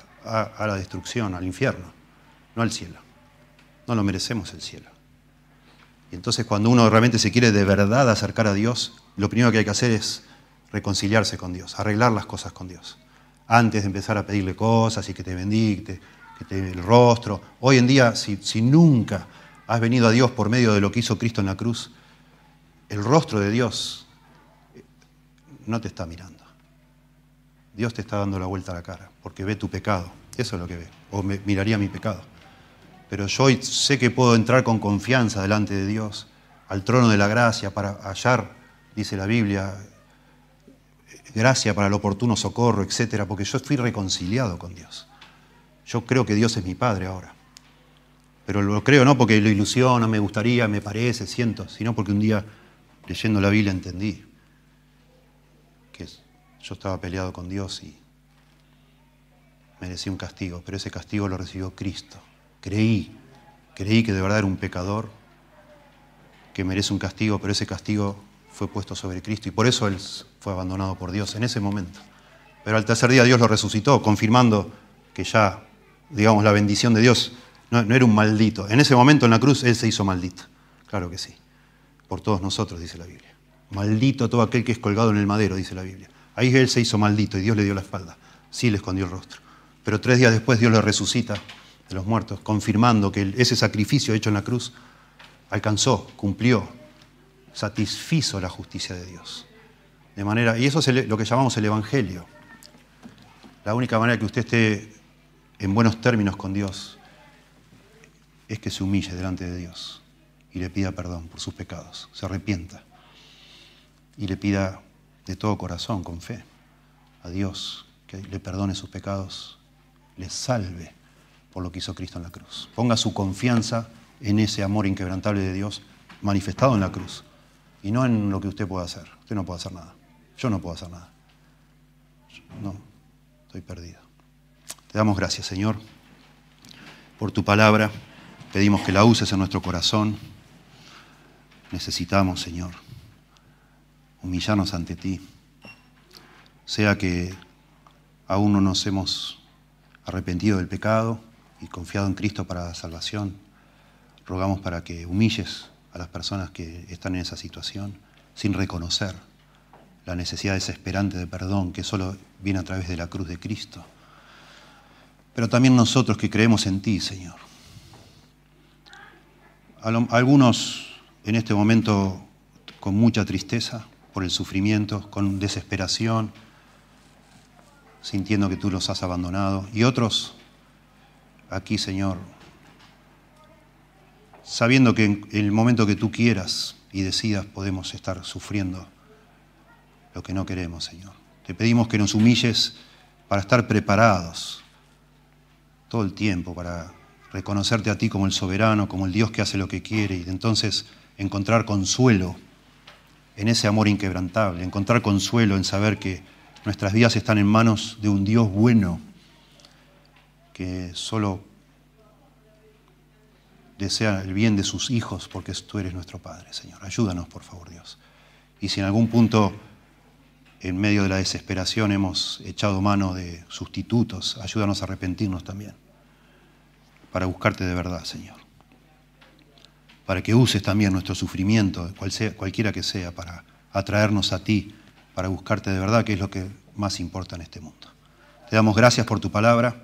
la destrucción, al infierno, no al cielo. No lo merecemos el cielo. Y entonces cuando uno realmente se quiere de verdad acercar a Dios, lo primero que hay que hacer es reconciliarse con Dios, arreglar las cosas con Dios antes de empezar a pedirle cosas y que te bendicte, que te dé el rostro. Hoy en día, si, si nunca has venido a Dios por medio de lo que hizo Cristo en la cruz, el rostro de Dios no te está mirando. Dios te está dando la vuelta a la cara, porque ve tu pecado. Eso es lo que ve. O me, miraría mi pecado. Pero yo hoy sé que puedo entrar con confianza delante de Dios, al trono de la gracia, para hallar, dice la Biblia, gracia para el oportuno socorro, etcétera, porque yo fui reconciliado con Dios. Yo creo que Dios es mi Padre ahora. Pero lo creo no porque lo ilusiona, me gustaría, me parece, siento, sino porque un día leyendo la Biblia entendí que yo estaba peleado con Dios y merecí un castigo, pero ese castigo lo recibió Cristo. Creí, creí que de verdad era un pecador, que merece un castigo, pero ese castigo fue puesto sobre Cristo y por eso él fue abandonado por Dios en ese momento. Pero al tercer día Dios lo resucitó, confirmando que ya, digamos, la bendición de Dios no, era un maldito. En ese momento en la cruz Él se hizo maldito. Claro que sí. Por todos nosotros, dice la Biblia. Maldito todo aquel que es colgado en el madero, dice la Biblia. Ahí Él se hizo maldito y Dios le dio la espalda. Sí le escondió el rostro. Pero tres días después Dios lo resucita de los muertos, confirmando que ese sacrificio hecho en la cruz alcanzó, cumplió satisfizo la justicia de Dios. De manera, y eso es lo que llamamos el Evangelio. La única manera que usted esté en buenos términos con Dios es que se humille delante de Dios y le pida perdón por sus pecados, se arrepienta y le pida de todo corazón, con fe, a Dios que le perdone sus pecados, le salve por lo que hizo Cristo en la cruz. Ponga su confianza en ese amor inquebrantable de Dios manifestado en la cruz y no en lo que usted pueda hacer. Usted no puede hacer nada. Yo no puedo hacer nada. No, estoy perdido. Te damos gracias, Señor, por tu palabra. Pedimos que la uses en nuestro corazón. Necesitamos, Señor, humillarnos ante ti. Sea que aún no nos hemos arrepentido del pecado y confiado en Cristo para la salvación, rogamos para que humilles a las personas que están en esa situación sin reconocer la necesidad desesperante de perdón que solo viene a través de la cruz de Cristo. Pero también nosotros que creemos en ti, Señor. Algunos en este momento con mucha tristeza por el sufrimiento, con desesperación, sintiendo que tú los has abandonado. Y otros aquí, Señor, sabiendo que en el momento que tú quieras y decidas podemos estar sufriendo lo que no queremos, Señor. Te pedimos que nos humilles para estar preparados todo el tiempo, para reconocerte a ti como el soberano, como el Dios que hace lo que quiere y entonces encontrar consuelo en ese amor inquebrantable, encontrar consuelo en saber que nuestras vidas están en manos de un Dios bueno que solo desea el bien de sus hijos porque tú eres nuestro Padre, Señor. Ayúdanos, por favor, Dios. Y si en algún punto, en medio de la desesperación, hemos echado mano de sustitutos, ayúdanos a arrepentirnos también, para buscarte de verdad, Señor. Para que uses también nuestro sufrimiento, cualquiera que sea, para atraernos a ti, para buscarte de verdad, que es lo que más importa en este mundo. Te damos gracias por tu palabra,